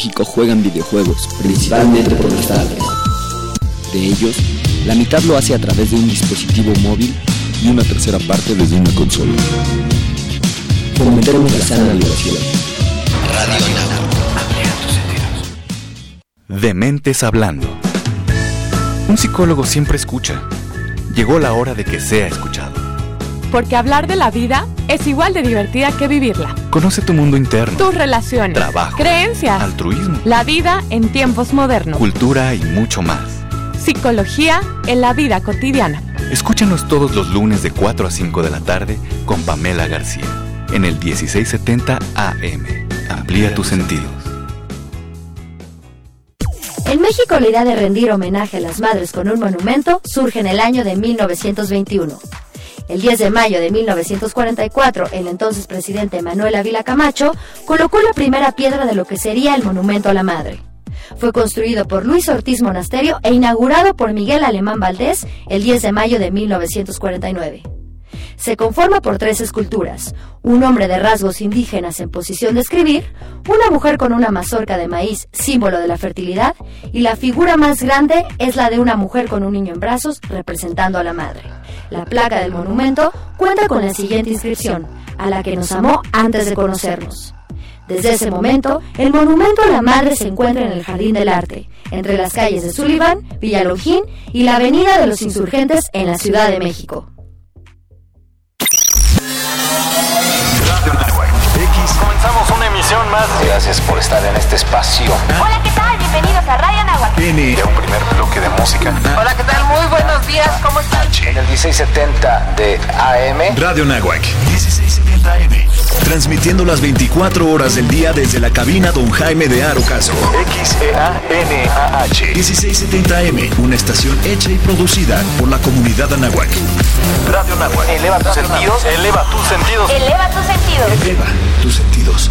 México juegan videojuegos, principalmente por las tardes. De ellos, la mitad lo hace a través de un dispositivo móvil y una tercera parte desde una consola. Fomentemos la sana vibración. Radio Dementes hablando. Un psicólogo siempre escucha. Llegó la hora de que sea escuchado. Porque hablar de la vida es igual de divertida que vivirla. Conoce tu mundo interno. Tus relaciones. Trabajo. Creencias. Altruismo. La vida en tiempos modernos. Cultura y mucho más. Psicología en la vida cotidiana. Escúchanos todos los lunes de 4 a 5 de la tarde con Pamela García en el 1670 AM. Amplía tus sentidos. En México la idea de rendir homenaje a las madres con un monumento surge en el año de 1921. El 10 de mayo de 1944, el entonces presidente Manuel Ávila Camacho colocó la primera piedra de lo que sería el monumento a la madre. Fue construido por Luis Ortiz Monasterio e inaugurado por Miguel Alemán Valdés el 10 de mayo de 1949 se conforma por tres esculturas, un hombre de rasgos indígenas en posición de escribir, una mujer con una mazorca de maíz, símbolo de la fertilidad, y la figura más grande es la de una mujer con un niño en brazos representando a la madre. La placa del monumento cuenta con la siguiente inscripción, a la que nos amó antes de conocernos. Desde ese momento, el monumento a la madre se encuentra en el Jardín del Arte, entre las calles de Sullivan, Villalongín y la Avenida de los Insurgentes en la Ciudad de México. Gracias por estar en este espacio. Hola, ¿qué tal? Bienvenidos a Radio Nahuatl. Tiene un primer bloque de música. Hola, ¿qué tal? Muy buenos días. ¿Cómo están? En el 1670 de AM. Radio Nahuac. 1670 AM. Transmitiendo las 24 horas del día desde la cabina Don Jaime de Arocaso. X-E-A-N-A-H. 1670 AM. Una estación hecha y producida por la comunidad Anahuac. Radio Nahuac. Eleva tus sentidos. Eleva tus sentidos. Eleva tus sentidos. Eleva tus sentidos.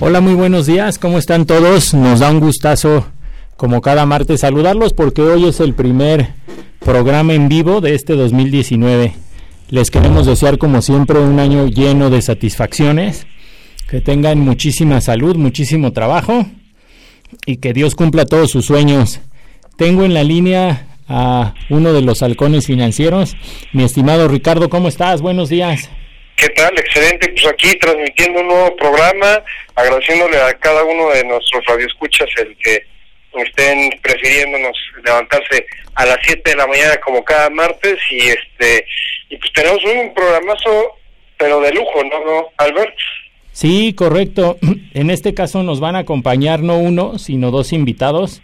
Hola, muy buenos días. ¿Cómo están todos? Nos da un gustazo, como cada martes, saludarlos porque hoy es el primer programa en vivo de este 2019. Les queremos desear, como siempre, un año lleno de satisfacciones, que tengan muchísima salud, muchísimo trabajo y que Dios cumpla todos sus sueños. Tengo en la línea a uno de los halcones financieros, mi estimado Ricardo, ¿cómo estás? Buenos días. ¿Qué tal? Excelente. Pues aquí transmitiendo un nuevo programa, agradeciéndole a cada uno de nuestros radioescuchas el que estén prefiriéndonos levantarse a las 7 de la mañana como cada martes y este y pues tenemos un programazo pero de lujo, ¿no, no Albert? Sí, correcto. En este caso nos van a acompañar no uno, sino dos invitados.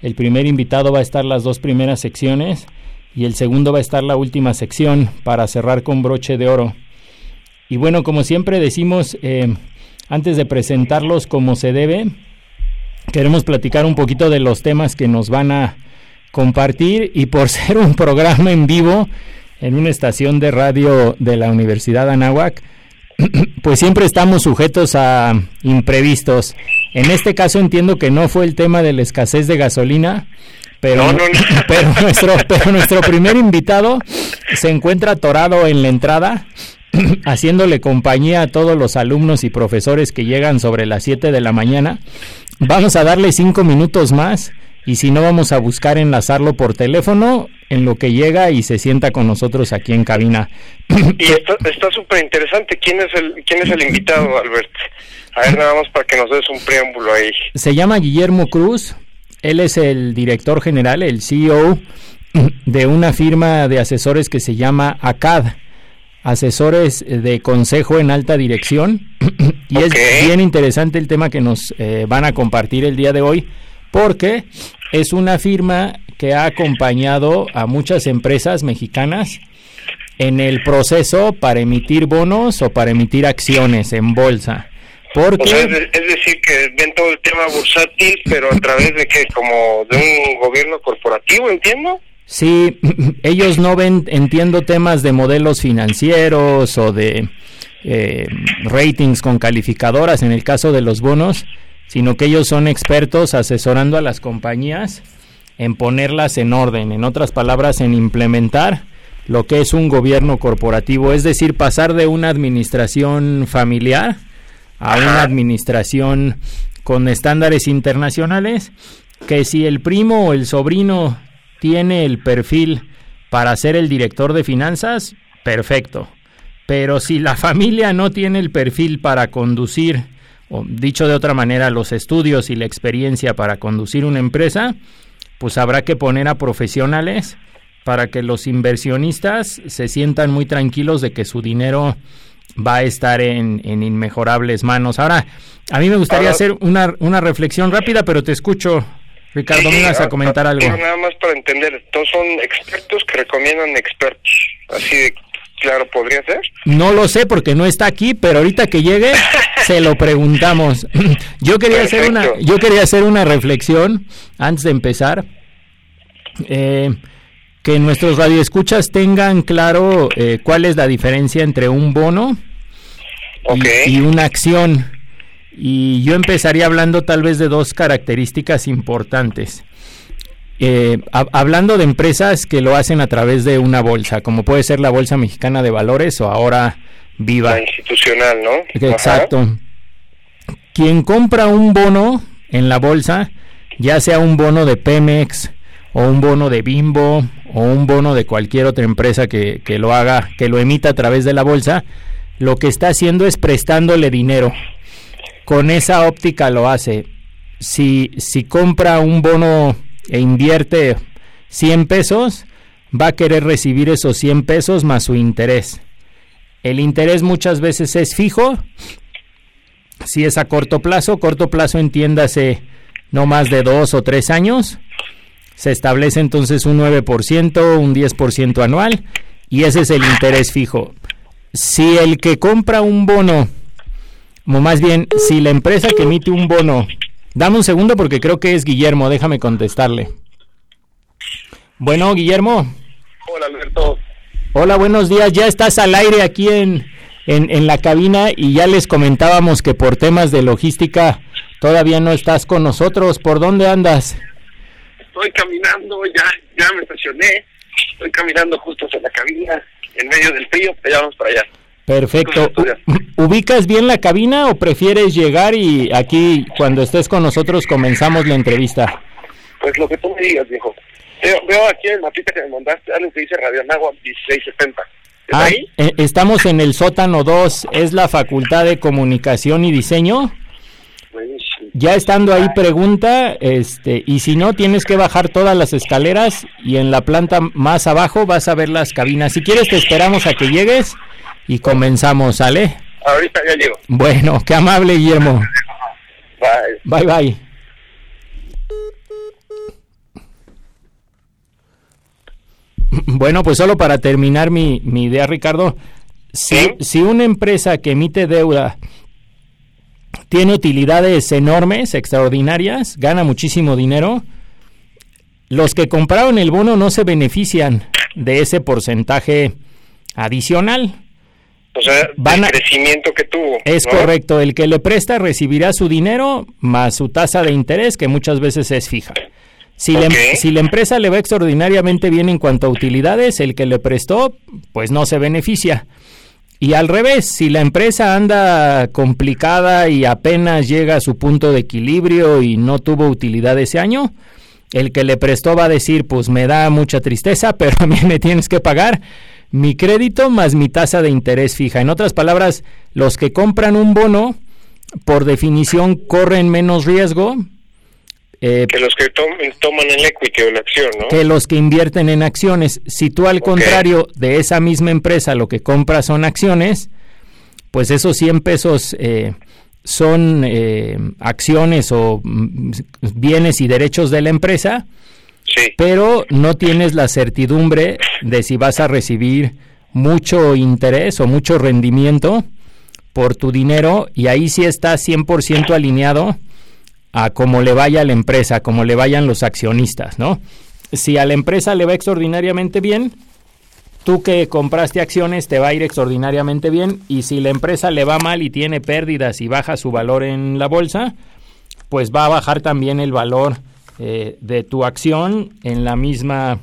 El primer invitado va a estar las dos primeras secciones y el segundo va a estar la última sección para cerrar con broche de oro. Y bueno, como siempre decimos, eh, antes de presentarlos como se debe, queremos platicar un poquito de los temas que nos van a compartir y por ser un programa en vivo en una estación de radio de la Universidad de Anáhuac, pues siempre estamos sujetos a imprevistos. En este caso entiendo que no fue el tema de la escasez de gasolina, pero, pero, nuestro, pero nuestro primer invitado se encuentra atorado en la entrada haciéndole compañía a todos los alumnos y profesores que llegan sobre las 7 de la mañana. Vamos a darle cinco minutos más y si no vamos a buscar enlazarlo por teléfono en lo que llega y se sienta con nosotros aquí en cabina. Y está súper interesante. ¿Quién es el quién es el invitado, Albert? A ver, nada más para que nos des un preámbulo ahí. Se llama Guillermo Cruz. Él es el director general, el CEO de una firma de asesores que se llama ACAD asesores de consejo en alta dirección. y es bien interesante el tema que nos eh, van a compartir el día de hoy, porque es una firma que ha acompañado a muchas empresas mexicanas en el proceso para emitir bonos o para emitir acciones en bolsa. Porque... O sea, es, es, decir, que ven todo el tema bursátil, pero a través de que como de un gobierno corporativo, entiendo. Sí, ellos no ven, entiendo, temas de modelos financieros o de eh, ratings con calificadoras en el caso de los bonos, sino que ellos son expertos asesorando a las compañías en ponerlas en orden, en otras palabras, en implementar lo que es un gobierno corporativo, es decir, pasar de una administración familiar a una administración con estándares internacionales, que si el primo o el sobrino tiene el perfil para ser el director de finanzas, perfecto. Pero si la familia no tiene el perfil para conducir, o dicho de otra manera, los estudios y la experiencia para conducir una empresa, pues habrá que poner a profesionales para que los inversionistas se sientan muy tranquilos de que su dinero va a estar en, en inmejorables manos. Ahora, a mí me gustaría Ahora, hacer una, una reflexión rápida, pero te escucho, Ricardo, me ibas a comentar algo. Nada más para entender, todos son expertos que recomiendan expertos. Así de claro podría ser. No lo sé porque no está aquí, pero ahorita que llegue se lo preguntamos. Yo quería hacer una, yo quería hacer una reflexión antes de empezar. Eh, que nuestros radioescuchas tengan claro eh, cuál es la diferencia entre un bono y, y, una acción. Y yo empezaría hablando tal vez de dos características importantes. Eh, a, hablando de empresas que lo hacen a través de una bolsa, como puede ser la Bolsa Mexicana de Valores o ahora Viva. La institucional, ¿no? Exacto. Ajá. Quien compra un bono en la bolsa, ya sea un bono de Pemex, o un bono de Bimbo o un bono de cualquier otra empresa que, que, lo haga, que lo emita a través de la bolsa, lo que está haciendo es prestándole dinero. Con esa óptica lo hace. Si, si compra un bono e invierte 100 pesos, va a querer recibir esos 100 pesos más su interés. El interés muchas veces es fijo, si es a corto plazo, corto plazo entiéndase no más de dos o tres años, se establece entonces un 9%, un 10% anual y ese es el interés fijo. Si el que compra un bono, o más bien, si la empresa que emite un bono, dame un segundo porque creo que es Guillermo, déjame contestarle. Bueno, Guillermo. Hola, Alberto. Hola, buenos días. Ya estás al aire aquí en, en, en la cabina y ya les comentábamos que por temas de logística todavía no estás con nosotros. ¿Por dónde andas? estoy caminando, ya, ya me estacioné, estoy caminando justo hacia la cabina, en medio del frío, pero ya vamos para allá. Perfecto. ¿Ubicas bien la cabina o prefieres llegar y aquí, cuando estés con nosotros, comenzamos la entrevista? Pues lo que tú me digas, viejo. Veo, veo aquí en el mapita que me mandaste algo que dice Radio Nagua 1670. Ah, ahí? Eh, estamos en el sótano 2, es la Facultad de Comunicación y Diseño. Ya estando ahí pregunta, este, y si no tienes que bajar todas las escaleras y en la planta más abajo vas a ver las cabinas. Si quieres te esperamos a que llegues y comenzamos, ¿sale? Ahorita ya llego. Bueno, qué amable Guillermo. Bye. Bye bye. Bueno, pues solo para terminar mi, mi idea, Ricardo, si, ¿Sí? si una empresa que emite deuda tiene utilidades enormes, extraordinarias, gana muchísimo dinero. Los que compraron el bono no se benefician de ese porcentaje adicional. O sea, Van a, el crecimiento que tuvo. Es ¿no? correcto, el que le presta recibirá su dinero más su tasa de interés, que muchas veces es fija. Si, okay. la, si la empresa le va extraordinariamente bien en cuanto a utilidades, el que le prestó, pues no se beneficia. Y al revés, si la empresa anda complicada y apenas llega a su punto de equilibrio y no tuvo utilidad ese año, el que le prestó va a decir, pues me da mucha tristeza, pero a mí me tienes que pagar mi crédito más mi tasa de interés fija. En otras palabras, los que compran un bono, por definición, corren menos riesgo. Eh, que los que tom toman el equity o la acción, ¿no? Que los que invierten en acciones. Si tú al okay. contrario de esa misma empresa lo que compras son acciones, pues esos 100 pesos eh, son eh, acciones o mm, bienes y derechos de la empresa, pero no tienes la certidumbre de si vas a recibir mucho interés o mucho rendimiento por tu dinero y ahí sí estás 100% alineado a cómo le vaya a la empresa, a cómo le vayan los accionistas, ¿no? Si a la empresa le va extraordinariamente bien, tú que compraste acciones te va a ir extraordinariamente bien y si la empresa le va mal y tiene pérdidas y baja su valor en la bolsa, pues va a bajar también el valor eh, de tu acción en la misma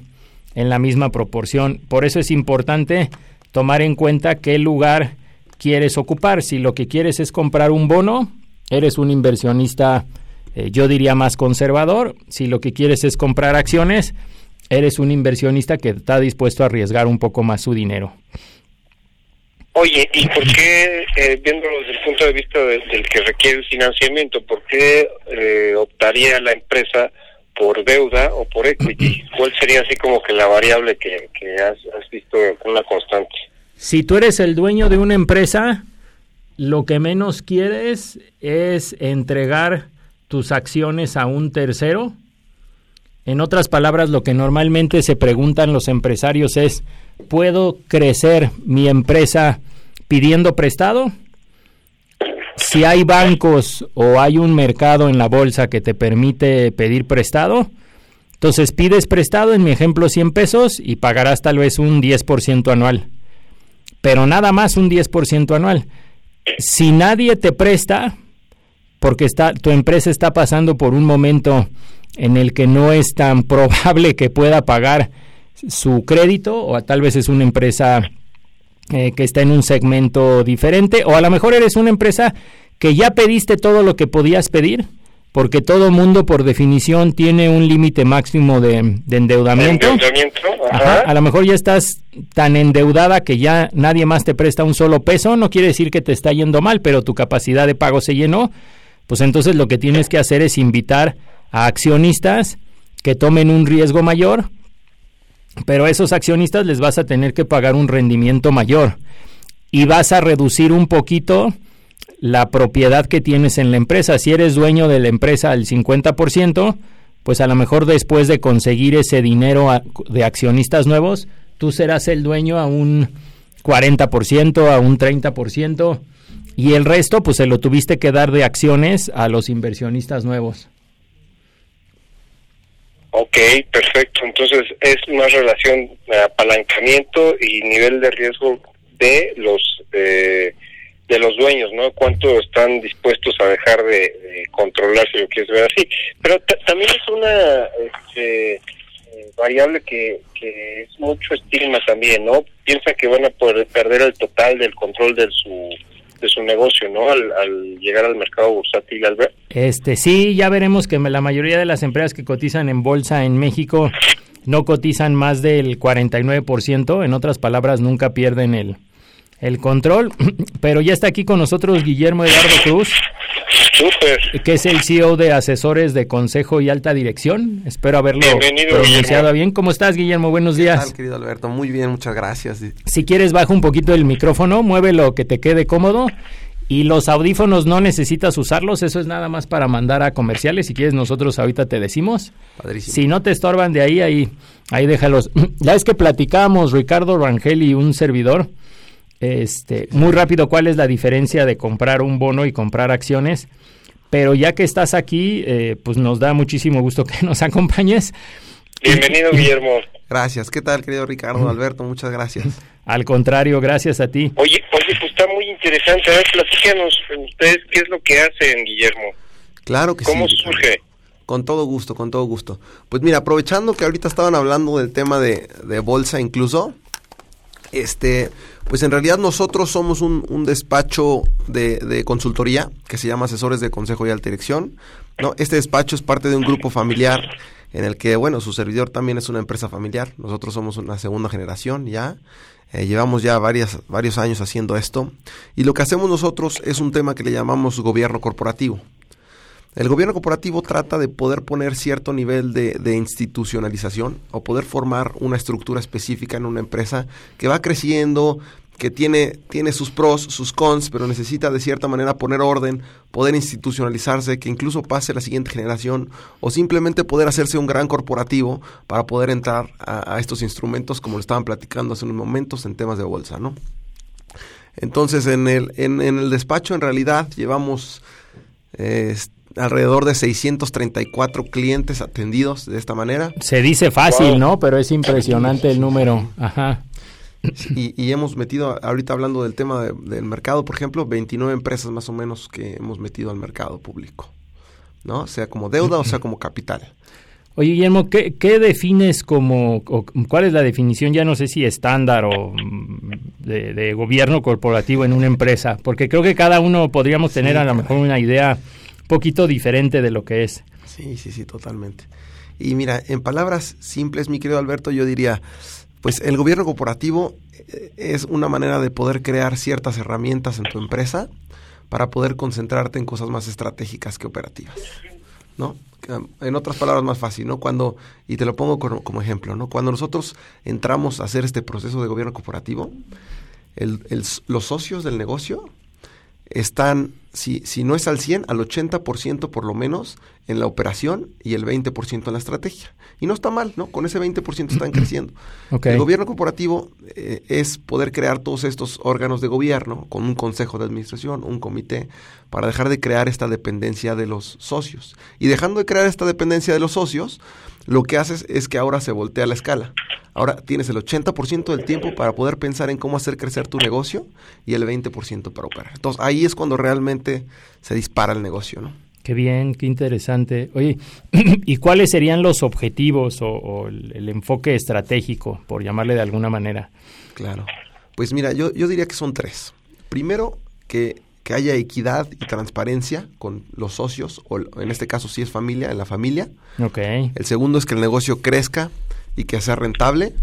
en la misma proporción. Por eso es importante tomar en cuenta qué lugar quieres ocupar. Si lo que quieres es comprar un bono, eres un inversionista, eh, yo diría más conservador. Si lo que quieres es comprar acciones, eres un inversionista que está dispuesto a arriesgar un poco más su dinero. Oye, ¿y por qué, eh, viéndolo desde el punto de vista del que requiere el financiamiento, por qué optaría la empresa por deuda o por equity? ¿Cuál sería así como que la variable que, has, has visto una constante? Si tú eres el dueño de una empresa, lo que menos quieres es entregar tus acciones a un tercero. En otras palabras, lo que normalmente se preguntan los empresarios es, ¿puedo crecer mi empresa pidiendo prestado? Si hay bancos o hay un mercado en la bolsa que te permite pedir prestado, entonces pides prestado, en mi ejemplo 100 pesos, y pagarás tal vez un 10% anual pero nada más un 10% anual. Si nadie te presta, porque está, tu empresa está pasando por un momento en el que no es tan probable que pueda pagar su crédito, o tal vez es una empresa eh, que está en un segmento diferente, o a lo mejor eres una empresa que ya pediste todo lo que podías pedir, porque todo mundo por definición tiene un límite máximo de, endeudamiento. A lo mejor ya estás tan endeudada que ya nadie más te presta un solo peso, no quiere decir que te está yendo mal, pero tu capacidad de pago se llenó, pues entonces lo que tienes que hacer es invitar a accionistas que tomen un riesgo mayor, pero a esos accionistas les vas a tener que pagar un rendimiento mayor y vas a reducir un poquito la propiedad que tienes en la empresa. Si eres dueño de la empresa al 50%, pues a lo mejor después de conseguir ese dinero de accionistas nuevos, tú serás el dueño a un 40%, a un 30%, y el resto pues se lo tuviste que dar de acciones a los inversionistas nuevos. Ok, perfecto. Entonces es más relación de apalancamiento y nivel de riesgo de los eh, de los dueños, ¿no? Cuánto están dispuestos a dejar de, controlar, si lo quieres ver así. Pero también es una este, eh, variable que, que es mucho estigma también, ¿no? Piensa que van a poder perder el total del control de su de su negocio, ¿no? Al, llegar al mercado bursátil, Albert. Este, sí, ya veremos que la mayoría de las empresas que cotizan en bolsa en México no cotizan más del 49%, en otras palabras, nunca pierden el, el control, pero ya está aquí con nosotros Guillermo Eduardo Cruz, que es el CEO de Asesores de Consejo y Alta Dirección. Espero haberlo pronunciado bien. ¿Cómo estás, Guillermo? Buenos días. Tal, querido Alberto? Muy bien, muchas gracias. Si quieres, baja un poquito el micrófono, muévelo que te quede cómodo. Y los audífonos no necesitas usarlos, eso es nada más para mandar a comerciales. Si quieres, nosotros ahorita te decimos. Si no te estorban de ahí, ahí, ahí déjalos. Ya es que platicamos, Ricardo Rangel y un servidor este, muy rápido, ¿cuál es la diferencia de comprar un bono y comprar acciones? Pero ya que estás aquí, eh, pues nos da muchísimo gusto que nos acompañes. Bienvenido, Guillermo. Gracias. ¿Qué tal, querido Ricardo, Alberto? Muchas gracias. Al contrario, gracias a ti. Oye, oye, pues está muy interesante. A ver, platícanos ustedes qué es lo que hacen, Guillermo. Claro que sí. ¿Cómo surge? Con todo gusto, con todo gusto. Pues mira, aprovechando que ahorita estaban hablando del tema de, de bolsa incluso, este, pues en realidad nosotros somos un, despacho de, consultoría que se llama Asesores de Consejo y Alta Dirección. ¿no? Este despacho es parte de un grupo familiar en el que, bueno, su servidor también es una empresa familiar. Nosotros somos una segunda generación ya. Eh, llevamos ya varias, varios años haciendo esto. Y lo que hacemos nosotros es un tema que le llamamos gobierno corporativo. El gobierno corporativo trata de poder poner cierto nivel de, institucionalización o poder formar una estructura específica en una empresa que va creciendo, que tiene, tiene sus pros, sus cons, pero necesita de cierta manera poner orden, poder institucionalizarse, que incluso pase la siguiente generación, o simplemente poder hacerse un gran corporativo para poder entrar a, estos instrumentos, como lo estaban platicando hace unos momentos en temas de bolsa, ¿no? Entonces, en el, en, en el despacho, en realidad, llevamos eh, alrededor de 634 clientes atendidos de esta manera. Se dice fácil, ¿no? Pero es impresionante el número. Ajá. Y, y, hemos metido, ahorita hablando del tema de, del mercado, por ejemplo, 29 empresas más o menos que hemos metido al mercado público, ¿no? Sea como deuda o sea como capital. Oye, Guillermo, ¿qué, qué defines como, o, cuál es la definición, ya no sé si estándar o mm, de, de, gobierno corporativo en una empresa? Porque creo que cada uno podríamos tener sí, a lo mejor una idea poquito diferente de lo que es. Sí, sí, sí, totalmente. Y mira, en palabras simples, mi querido Alberto, yo diría, pues el gobierno corporativo eh, es una manera de poder crear ciertas herramientas en tu empresa para poder concentrarte en cosas más estratégicas que operativas, ¿no? En otras palabras más fácil, ¿no? Cuando, y te lo pongo como, ejemplo, ¿no? Cuando nosotros entramos a hacer este proceso de gobierno corporativo, los socios del negocio están, si, si no es al 100, al 80% por lo menos en la operación y el 20% en la estrategia. Y no está mal, ¿no? Con ese 20% están creciendo. Okay. El gobierno corporativo eh, es poder crear todos estos órganos de gobierno con un consejo de administración, un comité, para dejar de crear esta dependencia de los socios. Y dejando de crear esta dependencia de los socios, lo que haces es que ahora se voltea la escala. Ahora tienes el 80% del tiempo para poder pensar en cómo hacer crecer tu negocio y el 20% para operar. Entonces ahí es cuando realmente se dispara el negocio, ¿no? Qué bien, qué interesante. Oye, ¿y cuáles serían los objetivos o, o el, el, enfoque estratégico, por llamarle de alguna manera? Claro. Pues mira, yo, yo diría que son tres. Primero, que, que haya equidad y transparencia con los socios, o en este caso si es familia, en la familia. Okay. El segundo es que el negocio crezca y que sea rentable.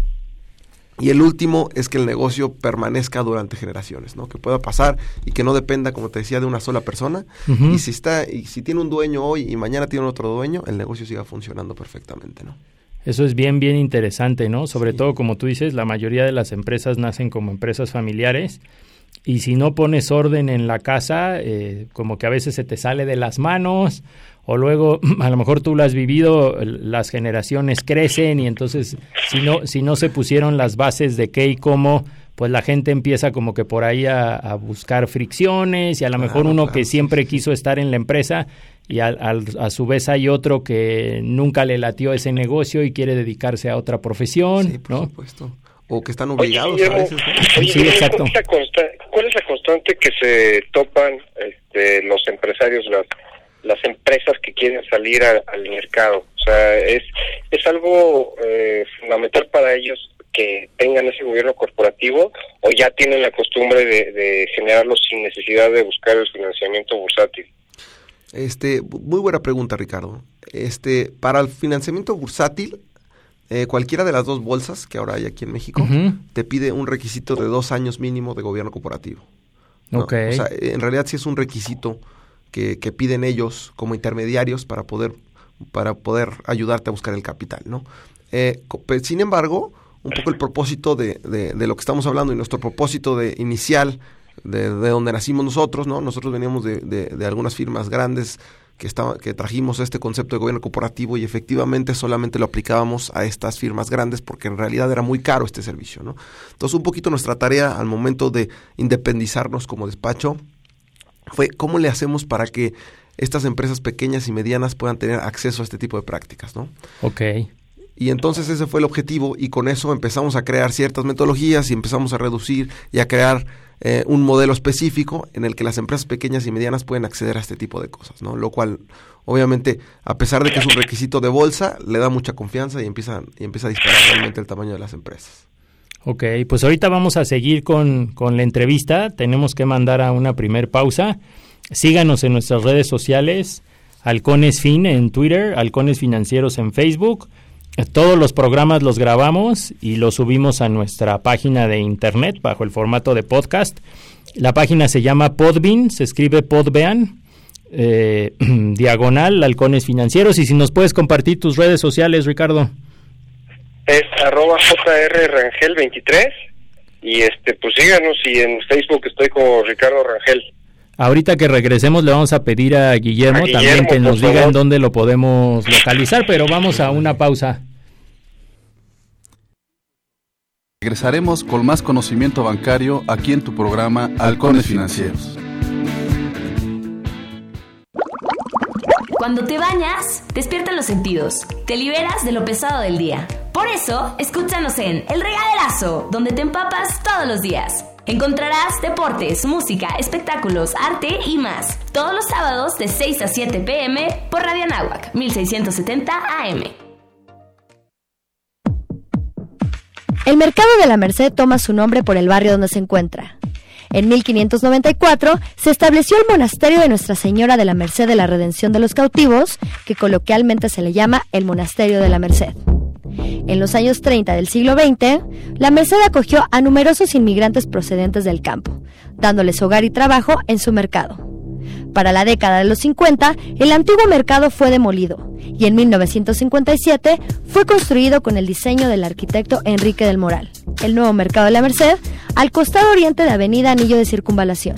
Y el último es que el negocio permanezca durante generaciones, ¿no? Que pueda pasar y que no dependa, como te decía, de una sola persona. Uh -huh. Y si está, y si tiene un dueño hoy y mañana tiene otro dueño, el negocio siga funcionando perfectamente, ¿no? Eso es bien, bien interesante, ¿no? Sobre sí. todo, como tú dices, la mayoría de las empresas nacen como empresas familiares. Y si no pones orden en la casa, eh, como que a veces se te sale de las manos, o luego a lo mejor tú lo has vivido, las generaciones crecen y entonces si no, si no se pusieron las bases de qué y cómo, pues la gente empieza como que por ahí a, a buscar fricciones y a lo mejor claro, uno claro, que siempre sí, quiso estar en la empresa y a, a, a, su vez hay otro que nunca le latió ese negocio y quiere dedicarse a otra profesión, sí, por ¿no? Supuesto o que están obligados oye, a veces. ¿no? Oye, sí, exacto. ¿cuál es, ¿Cuál es la constante que se topan este, los empresarios, las, las empresas que quieren salir a, al mercado? O sea, es, es algo eh, fundamental para ellos que tengan ese gobierno corporativo o ya tienen la costumbre de, de generarlo sin necesidad de buscar el financiamiento bursátil. Este, muy buena pregunta, Ricardo. Este, para el financiamiento bursátil, eh, cualquiera de las dos bolsas que ahora hay aquí en México uh -huh. te pide un requisito de dos años mínimo de gobierno corporativo. ¿no? Okay. O sea, en realidad sí es un requisito que, que, piden ellos como intermediarios para poder, para poder ayudarte a buscar el capital. ¿no? Eh, sin embargo, un poco el propósito de, de, de, lo que estamos hablando y nuestro propósito de inicial de, de donde nacimos nosotros, ¿no? Nosotros veníamos de algunas firmas grandes que, estaba, que trajimos este concepto de gobierno corporativo y efectivamente solamente lo aplicábamos a estas firmas grandes porque en realidad era muy caro este servicio, ¿no? Entonces un poquito nuestra tarea al momento de independizarnos como despacho fue cómo le hacemos para que estas empresas pequeñas y medianas puedan tener acceso a este tipo de prácticas, ¿no? Ok. Y entonces ese fue el objetivo y con eso empezamos a crear ciertas metodologías y empezamos a reducir y a crear eh, un modelo específico en el que las empresas pequeñas y medianas pueden acceder a este tipo de cosas, ¿no? Lo cual, obviamente, a pesar de que es un requisito de bolsa, le da mucha confianza y empieza, y empieza a disparar realmente el tamaño de las empresas. Ok, pues ahorita vamos a seguir con, con la entrevista. Tenemos que mandar a una primer pausa. Síganos en nuestras redes sociales, Halcones Fin en Twitter, Halcones Financieros en Facebook. Todos los programas los grabamos y los subimos a nuestra página de internet bajo el formato de podcast. La página se llama Podbean, se escribe Podbean, eh, diagonal, halcones financieros. Y si nos puedes compartir tus redes sociales, Ricardo. Es arroba jrrangel23 y este pues síganos y en Facebook estoy como Ricardo Rangel. Ahorita que regresemos le vamos a pedir a Guillermo, a Guillermo también que nos diga en dónde lo podemos localizar, pero vamos a una pausa. Regresaremos con más conocimiento bancario aquí en tu programa Halcones Financieros. Cuando te bañas, despiertan los sentidos, te liberas de lo pesado del día. Por eso, escúchanos en El Regaderazo, donde te empapas todos los días. Encontrarás deportes, música, espectáculos, arte y más. Todos los sábados de 6 a 7 pm por Radio Anáhuac, 1670 AM. El mercado de la Merced toma su nombre por el barrio donde se encuentra. En 1594 se estableció el monasterio de Nuestra Señora de la Merced de la Redención de los Cautivos, que coloquialmente se le llama el Monasterio de la Merced. En los años 30 del siglo XX, la Merced acogió a numerosos inmigrantes procedentes del campo, dándoles hogar y trabajo en su mercado. Para la década de los 50, el antiguo mercado fue demolido y en 1957 fue construido con el diseño del arquitecto Enrique del Moral, el nuevo mercado de la Merced, al costado oriente de Avenida Anillo de Circunvalación.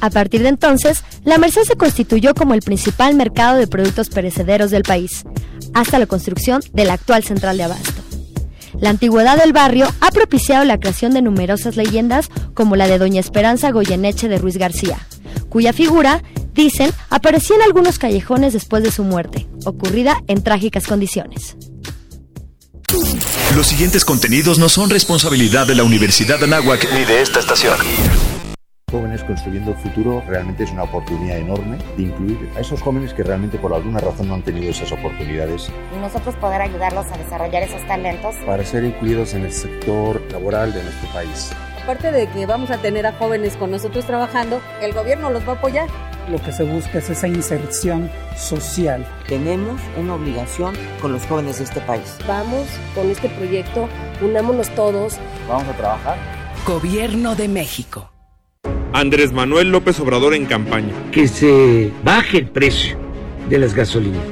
A partir de entonces, la Merced se constituyó como el principal mercado de productos perecederos del país, hasta la construcción de la actual central de abasto. La antigüedad del barrio ha propiciado la creación de numerosas leyendas como la de Doña Esperanza Goyeneche de Ruiz García, cuya figura, dicen, aparecía en algunos callejones después de su muerte, ocurrida en trágicas condiciones. Los siguientes contenidos no son responsabilidad de la Universidad de Anáhuac ni de esta estación. Jóvenes construyendo el futuro realmente es una oportunidad enorme de incluir a esos jóvenes que realmente por alguna razón no han tenido esas oportunidades. Y nosotros poder ayudarlos a desarrollar esos talentos. Para ser incluidos en el sector laboral de nuestro país. Aparte de que vamos a tener a jóvenes con nosotros trabajando, el gobierno los va a apoyar. Lo que se busca es esa inserción social. Tenemos una obligación con los jóvenes de este país. Vamos con este proyecto, unámonos todos. Vamos a trabajar. Gobierno de México. Andrés Manuel López Obrador en campaña. Que se baje el precio de las gasolinas.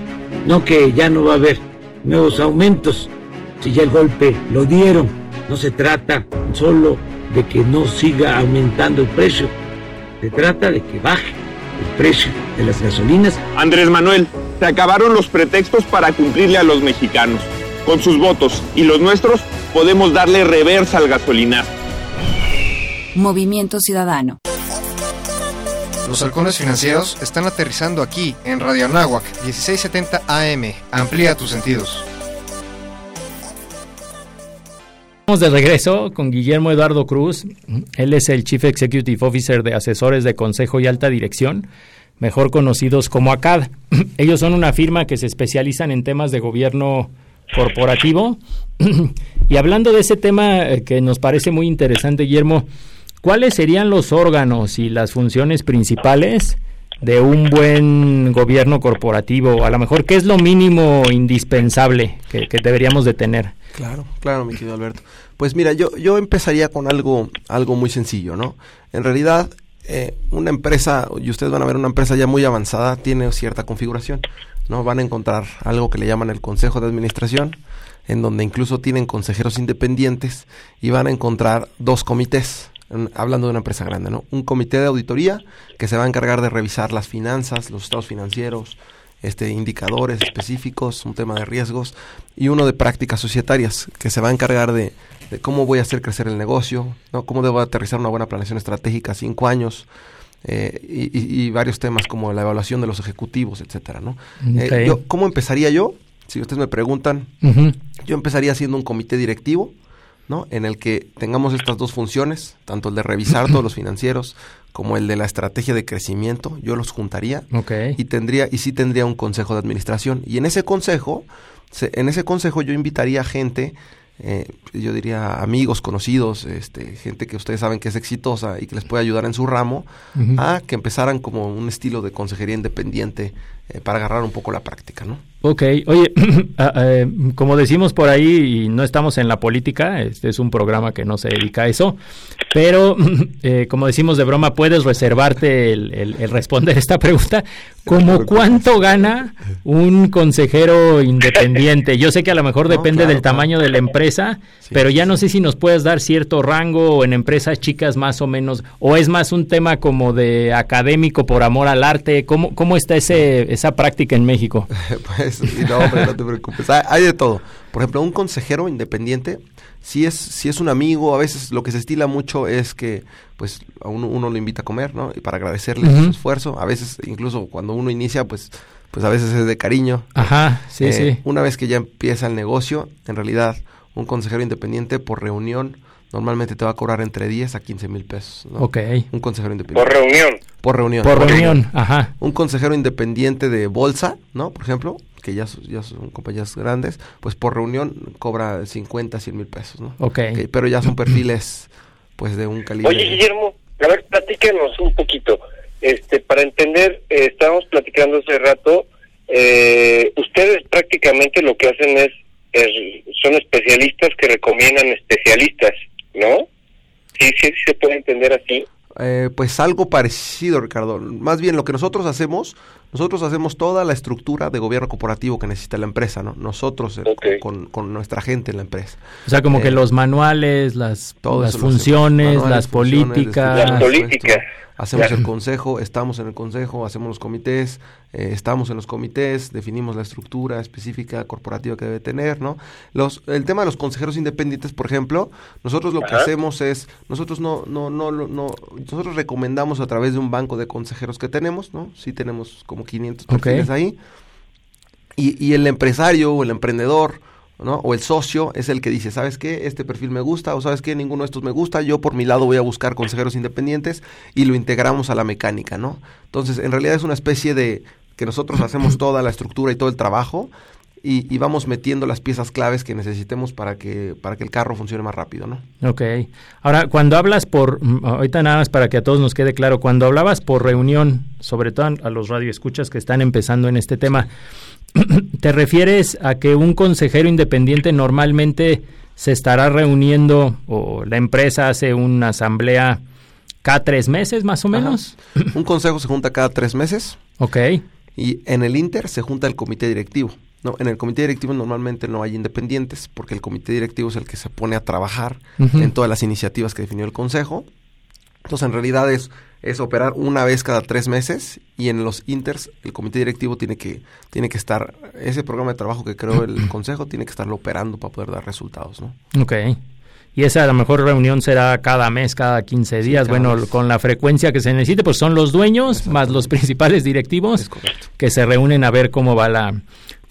No que ya no va a haber nuevos aumentos. Si ya el golpe lo dieron. No se trata solo de que no siga aumentando el precio. Se trata de que baje el precio de las gasolinas. Andrés Manuel, se acabaron los pretextos para cumplirle a los mexicanos. Con sus votos y los nuestros podemos darle reversa al gasolinazo. Movimiento Ciudadano. Los halcones financieros están aterrizando aquí en Radio Anáhuac 1670 AM. Amplía tus sentidos. De regreso con Guillermo Eduardo Cruz. Él es el Chief Executive Officer de Asesores de Consejo y Alta Dirección, mejor conocidos como ACAD. Ellos son una firma que se especializan en temas de gobierno corporativo. y hablando de ese tema eh, que nos parece muy interesante, Guillermo, ¿cuáles serían los órganos y las funciones principales de un buen gobierno corporativo? A lo mejor, ¿qué es lo mínimo indispensable que, que deberíamos de tener? Claro, claro, mi querido Alberto. Pues mira, yo, yo empezaría con algo, algo muy sencillo, ¿no? En realidad, eh, una empresa, y ustedes van a ver una empresa ya muy avanzada, tiene cierta configuración, ¿no? Van a encontrar algo que le llaman el Consejo de Administración, en donde incluso tienen consejeros independientes, y van a encontrar dos comités, hablando de una empresa grande, ¿no? Un comité de auditoría que se va a encargar de revisar las finanzas, los estados financieros, este, indicadores específicos, un tema de riesgos, y uno de prácticas societarias, que se va a encargar de, de cómo voy a hacer crecer el negocio, ¿no? cómo debo aterrizar una buena planeación estratégica a cinco años, eh, y, varios temas como la evaluación de los ejecutivos, etcétera, ¿no? Okay. Eh, yo, ¿Cómo empezaría yo? Si ustedes me preguntan, uh -huh. yo empezaría haciendo un comité directivo, ¿no? En el que tengamos estas dos funciones, tanto el de revisar todos los financieros como el de la estrategia de crecimiento, yo los juntaría okay. y tendría y sí tendría un consejo de administración y en ese consejo, se, en ese consejo yo invitaría a gente eh, yo diría amigos, conocidos, este, gente que ustedes saben que es exitosa y que les puede ayudar en su ramo, uh -huh. a que empezaran como un estilo de consejería independiente eh, para agarrar un poco la práctica, ¿no? Ok, oye, eh, como decimos por ahí, y no estamos en la política, este es un programa que no se dedica a eso, pero eh, como decimos de broma, puedes reservarte el, el, el responder esta pregunta, ¿como cuánto gana un consejero independiente? Yo sé que a lo mejor depende no, claro, del tamaño claro. de la empresa, sí, pero ya no sé si nos puedes dar cierto rango o en empresas chicas más o menos, o es más un tema como de académico por amor al arte, ¿cómo, cómo está ese, esa práctica en México? pues no, hombre, no te preocupes. Hay, hay de todo. Por ejemplo, un consejero independiente, si es, si es un amigo, a veces lo que se estila mucho es que pues a uno, uno lo invita a comer, ¿no? Y para agradecerle su esfuerzo. A veces, incluso cuando uno inicia, pues, pues a veces es de cariño. Ajá, sí, Eh, sí. Una vez que ya empieza el negocio, en realidad, un consejero independiente por reunión normalmente te va a cobrar entre 10 a 15 mil pesos. ¿no? Ok. Un consejero independiente. Por reunión. Por reunión. Por reunión, ajá. Un consejero independiente de bolsa, ¿no? Por ejemplo, que ya, son- ya son compañías grandes, pues por reunión cobra 50, 100 mil pesos, ¿no? Ok. Que- pero ya son perfiles, pues, de un calibre. Oye, Guillermo, a ver, platíquenos un poquito. Este, para entender, eh, estábamos platicando hace rato, eh, ustedes prácticamente lo que hacen es, es- son especialistas que recomiendan especialistas, ¿no? Sí, sí, sí se puede entender así. Eh, pues algo parecido, Ricardo. Más bien lo que nosotros hacemos, nosotros hacemos toda la estructura de gobierno corporativo que necesita la empresa, ¿no? Nosotros eh, con, con nuestra gente en la empresa. O sea, como que Eh, los manuales, las, las funciones, Manuales, las políticas. Hacemos el consejo, estamos en el consejo, hacemos los comités, eh, estamos en los comités, definimos la estructura específica corporativa que debe tener, ¿no? Los, el tema de los consejeros independientes, por ejemplo, nosotros lo que hacemos es, nosotros no, no, no, no, no- nosotros recomendamos a través de un banco de consejeros que tenemos, ¿no? Sí tenemos como 500 Ok. perfiles ahí. Y, y el empresario o el emprendedor, ¿no? O el socio es el que dice, ¿sabes qué? Este perfil me gusta o ¿sabes qué? Ninguno de estos me gusta. Yo por mi lado voy a buscar consejeros independientes y lo integramos a la mecánica, ¿no? Entonces, en realidad es una especie de que nosotros hacemos toda la estructura y todo el trabajo y, y vamos metiendo las piezas claves que necesitemos para que, para que el carro funcione más rápido, ¿no? Ok. Ahora, cuando hablas por, mm, ahorita nada más para que a todos nos quede claro, cuando hablabas por reunión, sobre todo a los radioescuchas que están empezando en este tema, ¿te refieres a que un consejero independiente normalmente se estará reuniendo o la empresa hace una asamblea cada tres meses más o menos? Un consejo se junta cada tres meses. Ok. Y en el Inter se junta el comité directivo. No, en el comité directivo normalmente no hay independientes porque el comité directivo es el que se pone a trabajar en todas las iniciativas que definió el consejo. Entonces, en realidad es, es operar una vez cada tres meses y en los Inters el comité directivo tiene que, tiene que estar, ese programa de trabajo que creó el consejo tiene que estarlo operando para poder dar resultados, ¿no? Ok. Y esa a lo mejor reunión será cada mes, cada 15 días. cada bueno, mes. con la frecuencia que se necesite, pues son los dueños más los principales directivos que se reúnen a ver cómo va la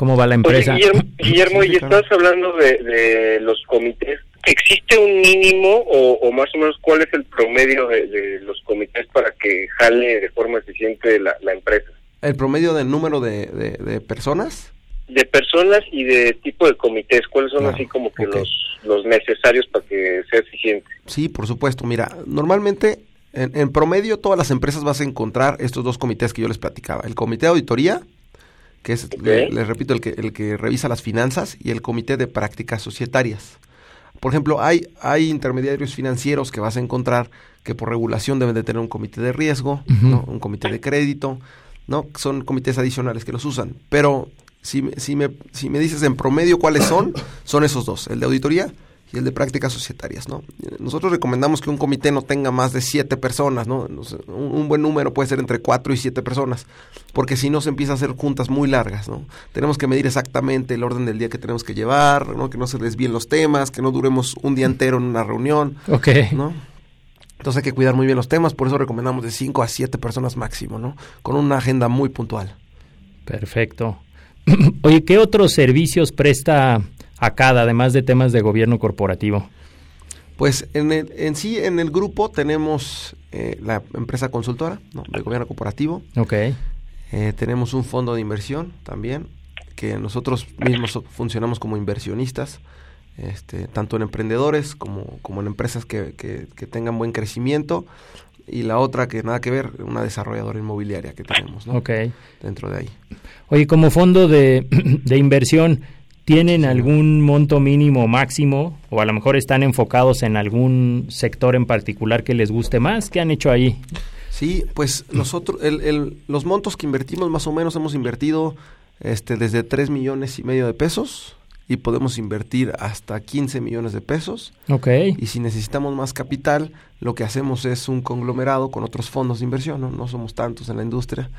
cómo va la empresa. Oye, Guillermo, Guillermo, y estás hablando de, de los comités. ¿Existe un mínimo o, o más o menos cuál es el promedio de, de los comités para que jale de forma eficiente la, la empresa? El promedio del número de, de- de personas, De personas y de tipo de comités, ¿cuáles son Claro, así como que los, los necesarios para que sea eficiente? Sí, por supuesto. Mira, normalmente en, en promedio todas las empresas vas a encontrar estos dos comités que yo les platicaba. El comité de auditoría, que es, le- les repito, el que, el que revisa las finanzas, y el comité de prácticas societarias. Por ejemplo, hay, hay intermediarios financieros que vas a encontrar que por regulación deben de tener un comité de riesgo, un comité de crédito, ¿no? Son comités adicionales que los usan. Pero si, me- si, me, si me dices en promedio cuáles son, son esos dos, el de auditoría y el de prácticas societarias, ¿no? Nosotros recomendamos que un comité no tenga más de siete personas, ¿no? Un, buen número puede ser entre cuatro y siete personas, porque si no se empieza a hacer juntas muy largas, ¿no? Tenemos que medir exactamente el orden del día que tenemos que llevar, ¿no? Que no se desvíen los temas, que no duremos un día entero en una reunión, Ok. ¿no? Entonces hay que cuidar muy bien los temas, por eso recomendamos de cinco a siete personas máximo, ¿no? Con una agenda muy puntual. Perfecto. Oye, ¿qué otros servicios presta ACAD, además de temas de gobierno corporativo? Pues en, el, en sí, en el grupo tenemos eh, la empresa consultora, ¿no? De gobierno corporativo. Ok. Eh, tenemos un fondo de inversión también, que nosotros mismos funcionamos como inversionistas, este, tanto en emprendedores como, como en empresas que, que- que tengan buen crecimiento. Y la otra que nada que ver, una desarrolladora inmobiliaria que tenemos, ¿no? Ok. Dentro de ahí. Oye, como fondo de, de inversión, ¿tienen algún monto mínimo máximo? O a lo mejor están enfocados en algún sector en particular que les guste más. ¿Qué han hecho ahí? Sí, pues nosotros, el, el- los montos que invertimos más o menos hemos invertido este, desde 3 millones y medio de pesos y podemos invertir hasta 15 millones de pesos. Ok. Y si necesitamos más capital, lo que hacemos es un conglomerado con otros fondos de inversión, ¿no? No somos tantos en la industria.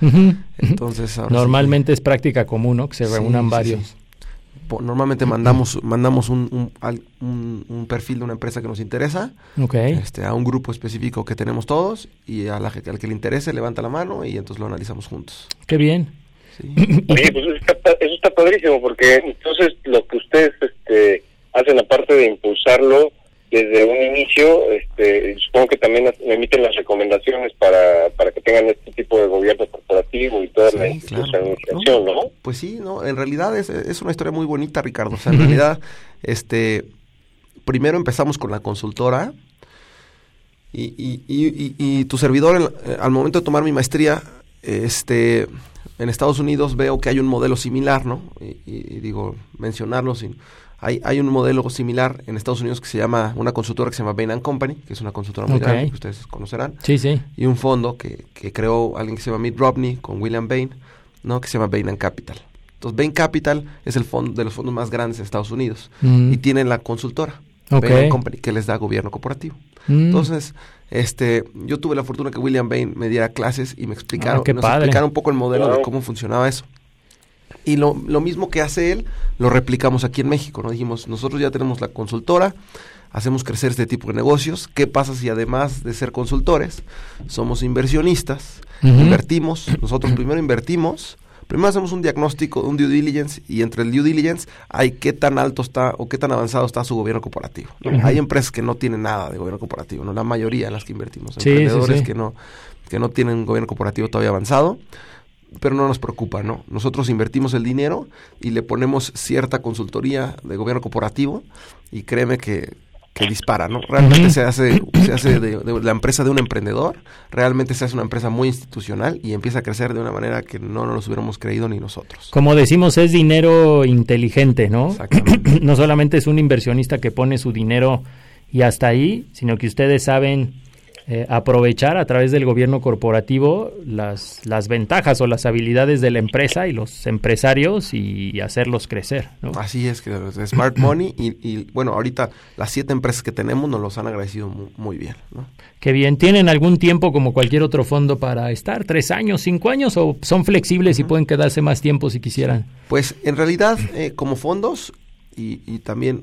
Entonces, sí Normalmente es práctica común, ¿no? Que se Sí, reúnan varios. sí. Normalmente mandamos mandamos un, un, al- un- un perfil de una empresa que nos interesa Ok. este, a un grupo específico que tenemos todos y a la, al que le interese levanta la mano y entonces lo analizamos juntos. Qué bien. Oye, pues eso está, pa- eso está padrísimo, porque entonces lo que ustedes este, hacen, aparte de impulsarlo desde un inicio, este, supongo que también emiten las recomendaciones para, para que tengan este tipo de gobierno corporativo y toda la Sí, claro, institucionalización, ¿no? Pues sí, no, en realidad es, es una historia muy bonita, Ricardo. O sea, en realidad, este, primero empezamos con la consultora y, y, y, y- tu servidor, en la- eh, al momento de tomar mi maestría, este, en Estados Unidos veo que hay un modelo similar, ¿no? Y, y- y digo, mencionarlo sin... Hay, hay un modelo similar en Estados Unidos que se llama, una consultora que se llama Bain Company, que es una consultora muy grande que ustedes conocerán. Sí, sí. Y un fondo que, que creó alguien que se llama Mitt Romney con William Bain, ¿no? Que se llama Bain Capital. Entonces, Bain Capital es el fondo de los fondos más grandes de Estados Unidos. Mm. Y tienen la consultora. Bain Company, que les da gobierno corporativo. Mm. Entonces, este, yo tuve la fortuna que William Bain me diera clases y me explicaron, Ah, nos explicaron un poco el modelo de cómo funcionaba eso. Y lo, lo mismo que hace él, lo replicamos aquí en México, ¿no? Dijimos, nosotros ya tenemos la consultora, hacemos crecer este tipo de negocios. ¿Qué pasa si además de ser consultores, somos inversionistas? Invertimos, nosotros primero invertimos, primero hacemos un diagnóstico, un due diligence, y entre el due diligence hay qué tan alto está o qué tan avanzado está su gobierno corporativo. Hay empresas que no tienen nada de gobierno corporativo, ¿no? La mayoría en las que invertimos. Sí, Emprendedores sí. que no que no tienen gobierno corporativo todavía avanzado pero no nos preocupa, ¿no? Nosotros invertimos el dinero y le ponemos cierta consultoría de gobierno corporativo y créeme que, que dispara, ¿no? Realmente se hace, se hace de, de la empresa de un emprendedor, realmente se hace una empresa muy institucional y empieza a crecer de una manera que no nos hubiéramos creído ni nosotros. Como decimos, es dinero inteligente, ¿no? no solamente es un inversionista que pone su dinero y hasta ahí, sino que ustedes saben eh, aprovechar a través del gobierno corporativo las, las ventajas o las habilidades de la empresa y los empresarios y, hacerlos crecer, ¿no? Así es, que Smart Money y, y, bueno, ahorita las siete empresas que tenemos nos los han agradecido muy, muy bien, ¿no? Qué bien, ¿tienen algún tiempo como cualquier otro fondo para estar? ¿Tres años, cinco años o son flexibles y pueden quedarse más tiempo si quisieran? Pues en realidad, eh, como fondos, y, y, también,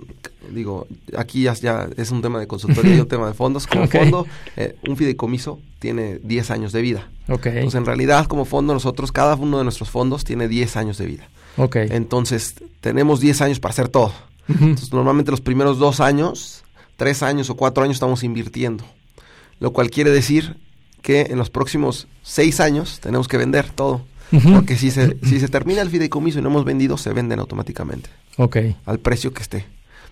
digo, aquí ya, ya, es un tema de consultoría y un tema de fondos. Como Okay. fondo, eh, un fideicomiso tiene 10 años de vida. Ok. Entonces, en realidad, como fondo, nosotros, cada uno de nuestros fondos tiene 10 años de vida. Ok. Entonces, tenemos 10 años para hacer todo. Entonces, normalmente los primeros dos años, tres años o cuatro años estamos invirtiendo. Lo cual quiere decir que en los próximos seis años tenemos que vender todo. Porque si se, si se termina el fideicomiso y no hemos vendido, se venden automáticamente Ok. al precio que esté.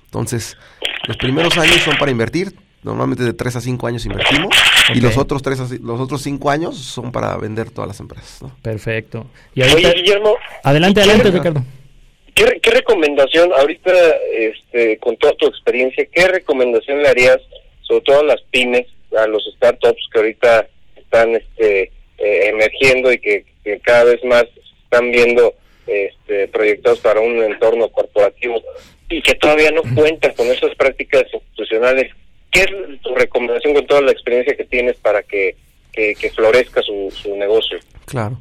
Entonces, los primeros años son para invertir. Normalmente de 3 a 5 años invertimos. Y los otros tres los otros 5 años son para vender todas las empresas. ¿no? Perfecto. Y ahorita, Oye, Guillermo, adelante, ¿qué- adelante, Ricardo. ¿qué, re- qué recomendación, ahorita, este, con toda tu experiencia, qué recomendación le harías, sobre todo a las pymes, a los startups que ahorita están este, eh, emergiendo y que, que cada vez más están viendo este, proyectados para un entorno corporativo y que todavía no cuentan con esas prácticas institucionales? ¿Qué es tu recomendación con toda la experiencia que tienes para que, que, que florezca su, su negocio? Claro.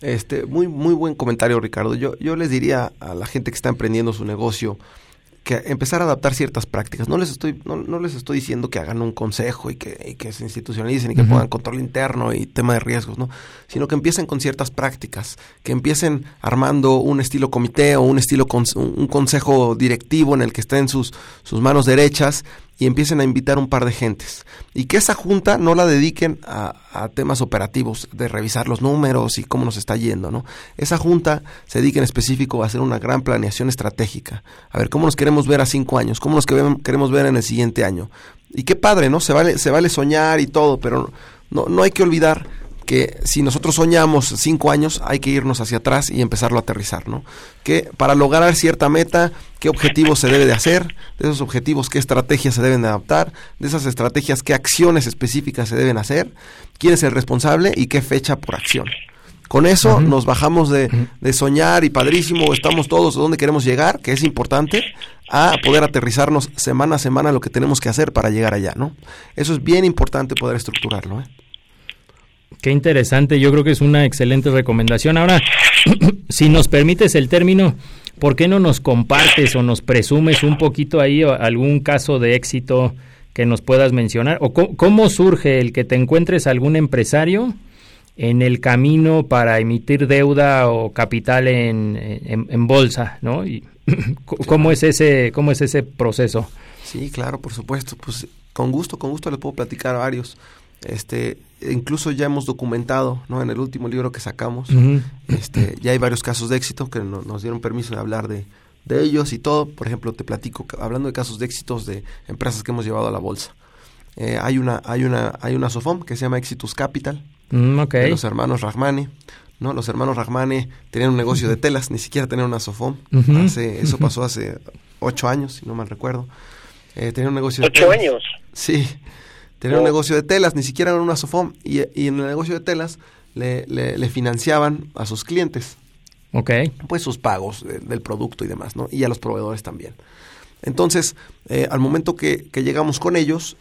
Este, muy, muy buen comentario, Ricardo. Yo, yo les diría a la gente que está emprendiendo su negocio que empezar a adaptar ciertas prácticas. No les estoy, no, no les estoy diciendo que hagan un consejo y que, y que se institucionalicen y que Ujú. pongan control interno y tema de riesgos, ¿no? Sino que empiecen con ciertas prácticas, que empiecen armando un estilo comité o un estilo un consejo directivo en el que estén sus, sus manos derechas y empiecen a invitar un par de gentes. Y que esa junta no la dediquen a, temas operativos, de revisar los números y cómo nos está yendo, ¿no? Esa junta se dedique en específico a hacer una gran planeación estratégica. A ver, ¿cómo nos queremos ver a cinco años? ¿Cómo nos querem- queremos ver en el siguiente año? Y qué padre, ¿no? Se vale, se vale soñar y todo, pero no, no hay que olvidar que si nosotros soñamos cinco años, hay que irnos hacia atrás y empezarlo a aterrizar, ¿no? Que para lograr cierta meta, qué objetivos se debe de hacer, de esos objetivos, qué estrategias se deben de adaptar, de esas estrategias, qué acciones específicas se deben hacer, quién es el responsable y qué fecha por acción. Con eso nos bajamos de, de soñar y padrísimo, estamos todos donde queremos llegar, que es importante, a poder aterrizarnos semana a semana lo que tenemos que hacer para llegar allá, ¿no? Eso es bien importante poder estructurarlo, ¿eh? Qué interesante, yo creo que es una excelente recomendación. Ahora, si nos permites el término, ¿por qué no nos compartes o nos presumes un poquito ahí algún caso de éxito que nos puedas mencionar? ¿O cómo, surge el que te encuentres algún empresario en el camino para emitir deuda o capital en, bolsa, ¿no? ¿cómo, es ese, ¿Cómo es ese proceso? Sí, claro, por supuesto. Pues con gusto, con gusto le puedo platicar a varios. Este, incluso ya hemos documentado, ¿no? En el último libro que sacamos, este, ya hay varios casos de éxito que nos dieron permiso de hablar de, de ellos y todo. Por ejemplo, te platico, hablando de casos de éxitos de empresas que hemos llevado a la bolsa. Eh, hay una, hay una, hay una SOFOM que se llama Exitus Capital, mm, de los hermanos Rahmani. ¿no? Los hermanos Rahmani tenían un negocio de telas, ni siquiera tenían una SOFOM. hace, eso pasó hace ocho años, si no mal recuerdo. Eh, tenían un negocio de ¿Ocho años? Sí, tenían un negocio de telas, ni siquiera era una SOFOM. Y, y en el negocio de telas le, le, financiaban a sus clientes. Ok. Pues sus pagos del producto y demás, ¿no? Y a los proveedores también. Entonces, eh, al momento que, que, llegamos con ellos,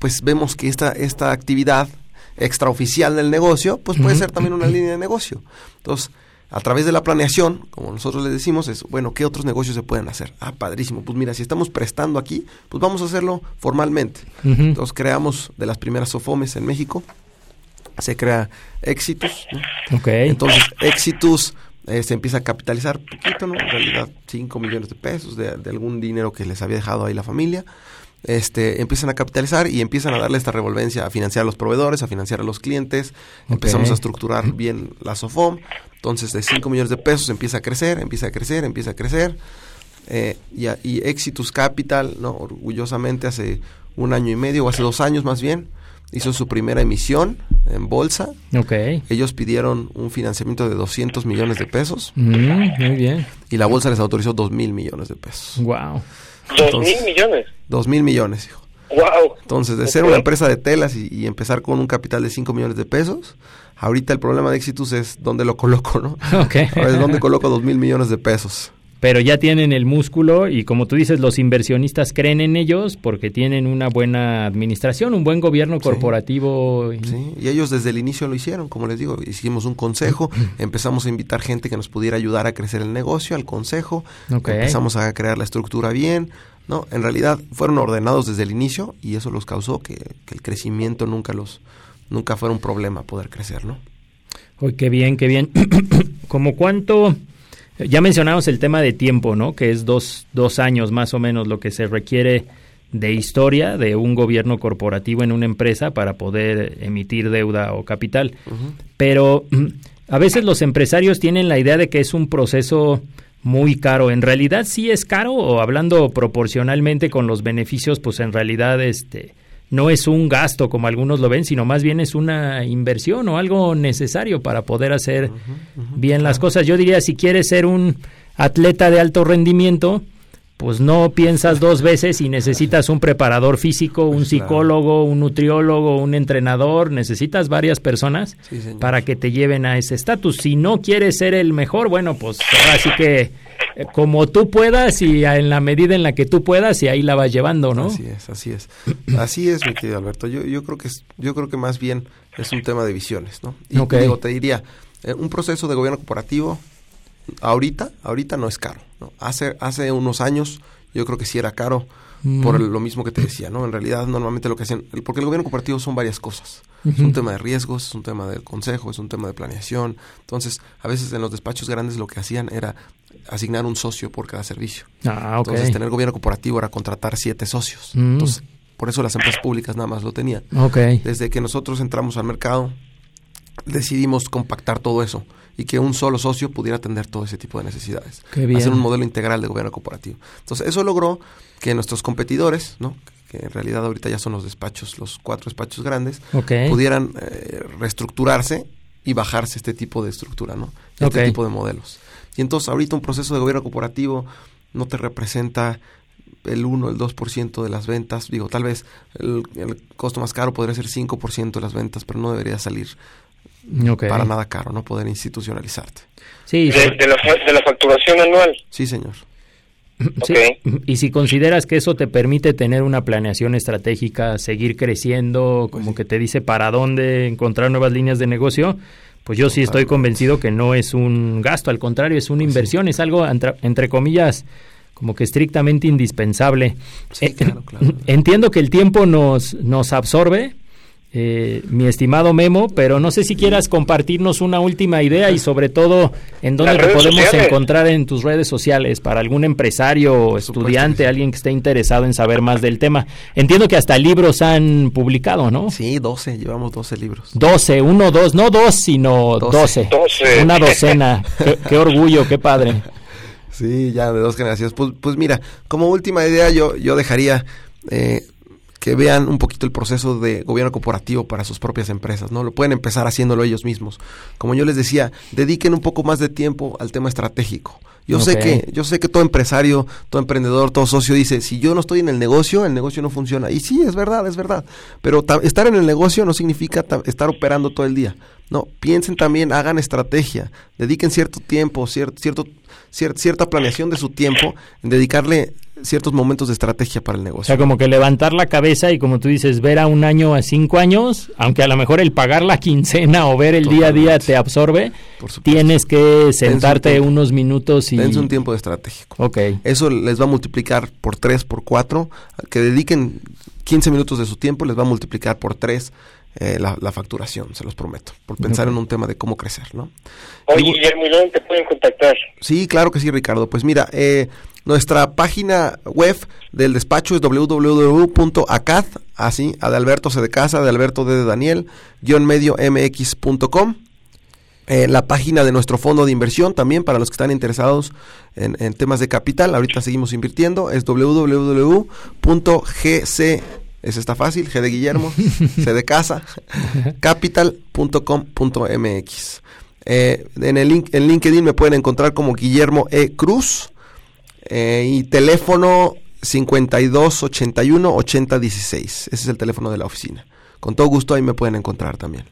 pues vemos que esta, esta actividad extraoficial del negocio, pues puede ser también una línea de negocio. Entonces, a través de la planeación, como nosotros les decimos, es, bueno, ¿qué otros negocios se pueden hacer? Ah, padrísimo. Pues mira, si estamos prestando aquí, pues vamos a hacerlo formalmente. Entonces, creamos de las primeras SOFOMES en México, se crea Exitus. Entonces, Exitus eh, se empieza a capitalizar poquito, ¿no? En realidad, 5 millones de pesos de, de algún dinero que les había dejado ahí la familia este, empiezan a capitalizar y empiezan a darle esta revolvencia a financiar a los proveedores, a financiar a los clientes. Empezamos a estructurar bien la SOFOM. Entonces, de 5 millones de pesos empieza a crecer, empieza a crecer, empieza a crecer. Eh, y, y, Exitus Capital, ¿no? orgullosamente, hace un año y medio, o hace dos años más bien, hizo su primera emisión en bolsa. Okay. Ellos pidieron un financiamiento de 200 millones de pesos. Mm, muy bien. Y la bolsa les autorizó 2 mil millones de pesos. Wow. ¿Dos mil millones? Dos mil millones, hijo. Wow. Entonces, de ser una empresa de telas y, empezar con un capital de 5 millones de pesos, ahorita el problema de Exitus es dónde lo coloco, ¿no? Ok. Ahora es dónde coloco dos mil millones de pesos. Pero ya tienen el músculo y como tú dices, los inversionistas creen en ellos porque tienen una buena administración, un buen gobierno corporativo. Sí, y ellos desde el inicio lo hicieron, como les digo, hicimos un consejo, empezamos a invitar gente que nos pudiera ayudar a crecer el negocio, al consejo, empezamos a crear la estructura bien, no, en realidad fueron ordenados desde el inicio y eso los causó que, el crecimiento nunca los nunca fuera un problema poder crecer, ¿no? Uy, qué bien, qué bien. ¿Como cuánto? Ya mencionamos el tema de tiempo, ¿no? Que es dos, dos años más o menos lo que se requiere de historia de un gobierno corporativo en una empresa para poder emitir deuda o capital. Pero mm, a veces los empresarios tienen la idea de que es un proceso muy caro. ¿En realidad sí es caro o hablando proporcionalmente con los beneficios, pues en realidad este no es un gasto como algunos lo ven, sino más bien es una inversión o algo necesario para poder hacer bien las cosas. Yo diría, si quieres ser un atleta de alto rendimiento, pues no piensas dos veces y necesitas un preparador físico, un psicólogo, un nutriólogo, un entrenador, necesitas varias personas para que te lleven a ese estatus. Si no quieres ser el mejor, bueno, pues así que eh, como tú puedas y en la medida en la que tú puedas y ahí la vas llevando, ¿no? Así es, así es. Así es, mi querido Alberto. Yo, yo creo que es, yo creo que más bien es un tema de visiones, ¿no? Y digo, te diría, eh, un proceso de gobierno corporativo ahorita, ahorita no es caro. ¿No? Hace, hace unos años yo creo que sí era caro por lo mismo que te decía, ¿no? En realidad normalmente lo que hacían, porque el gobierno cooperativo son varias cosas. Es un tema de riesgos, es un tema del consejo, es un tema de planeación. Entonces, a veces en los despachos grandes lo que hacían era asignar un socio por cada servicio. Ah, Entonces, tener gobierno corporativo era contratar siete socios. Entonces, por eso las empresas públicas nada más lo tenían. Desde que nosotros entramos al mercado, decidimos compactar todo eso y que un solo socio pudiera atender todo ese tipo de necesidades. Hacer un modelo integral de gobierno corporativo. Entonces, eso logró que nuestros competidores, ¿no? que en realidad ahorita ya son los despachos, los cuatro despachos grandes, pudieran eh, reestructurarse y bajarse este tipo de estructura, ¿no? Este tipo de modelos. Y entonces ahorita un proceso de gobierno corporativo no te representa el 1, el 2% de las ventas. Digo, tal vez el, el, costo más caro podría ser 5% de las ventas, pero no debería salir Ok. Para nada caro, ¿no? Poder institucionalizarte. Sí, de, de la, de la facturación anual. Sí, señor. Sí, Y si consideras que eso te permite tener una planeación estratégica, seguir creciendo, como que te dice para dónde encontrar nuevas líneas de negocio, pues yo sí estoy convencido que no es un gasto, al contrario, es una inversión, es algo, entre, entre comillas, como que estrictamente indispensable. Entiendo que el tiempo nos, nos absorbe, eh, mi estimado Memo, pero no sé si quieras compartirnos una última idea y sobre todo en dónde te podemos sociales. encontrar en tus redes sociales para algún empresario o estudiante, alguien que esté interesado en saber más del tema. Entiendo que hasta libros han publicado, ¿no? Sí, 12, llevamos 12 libros. 12, uno, dos, no dos, sino 12. Doce. Una docena. qué, qué orgullo, qué padre. Sí, ya de dos generaciones. Pues, pues mira, como última idea yo, yo dejaría eh, que vean un poquito el proceso de gobierno corporativo para sus propias empresas, ¿no? Lo pueden empezar haciéndolo ellos mismos. Como yo les decía, dediquen un poco más de tiempo al tema estratégico. Yo sé que yo sé que todo empresario, todo emprendedor, todo socio dice, si yo no estoy en el negocio, el negocio no funciona. Y sí, es verdad, es verdad. Pero ta- estar en el negocio no significa ta- estar operando todo el día. No, piensen también, hagan estrategia, dediquen cierto tiempo, cier- cierto, cier- cierta planeación de su tiempo en dedicarle ciertos momentos de estrategia para el O negocio. sea, como que levantar la cabeza y como tú dices, ver a un año a cinco años, aunque a lo mejor el pagar la quincena o ver el día a día te absorbe, tienes que sentarte unos minutos y... Dense un tiempo de estratégico. Ok. Eso les va a multiplicar por 3, por 4. Que dediquen 15 minutos de su tiempo, les va a multiplicar por 3 la, la facturación, se los prometo. Por pensar en un tema de cómo crecer, ¿no? Oye, Guillermo, ¿y dónde te pueden contactar? Sí, claro que sí, Ricardo. Pues mira, eh, nuestra página web del despacho es www.acad, así, a de Alberto C de casa, de Alberto D de Daniel, guion medio mx.com. Eh, la página de nuestro fondo de inversión también para los que están interesados en, en temas de capital, ahorita seguimos invirtiendo, es www.gc, ese está fácil, G de Guillermo, C de casa, capital.com.mx. Eh, en el link, en LinkedIn me pueden encontrar como Guillermo E. Cruz eh, y teléfono 5281 8016. Ese es el teléfono de la oficina. Con todo gusto ahí me pueden encontrar también.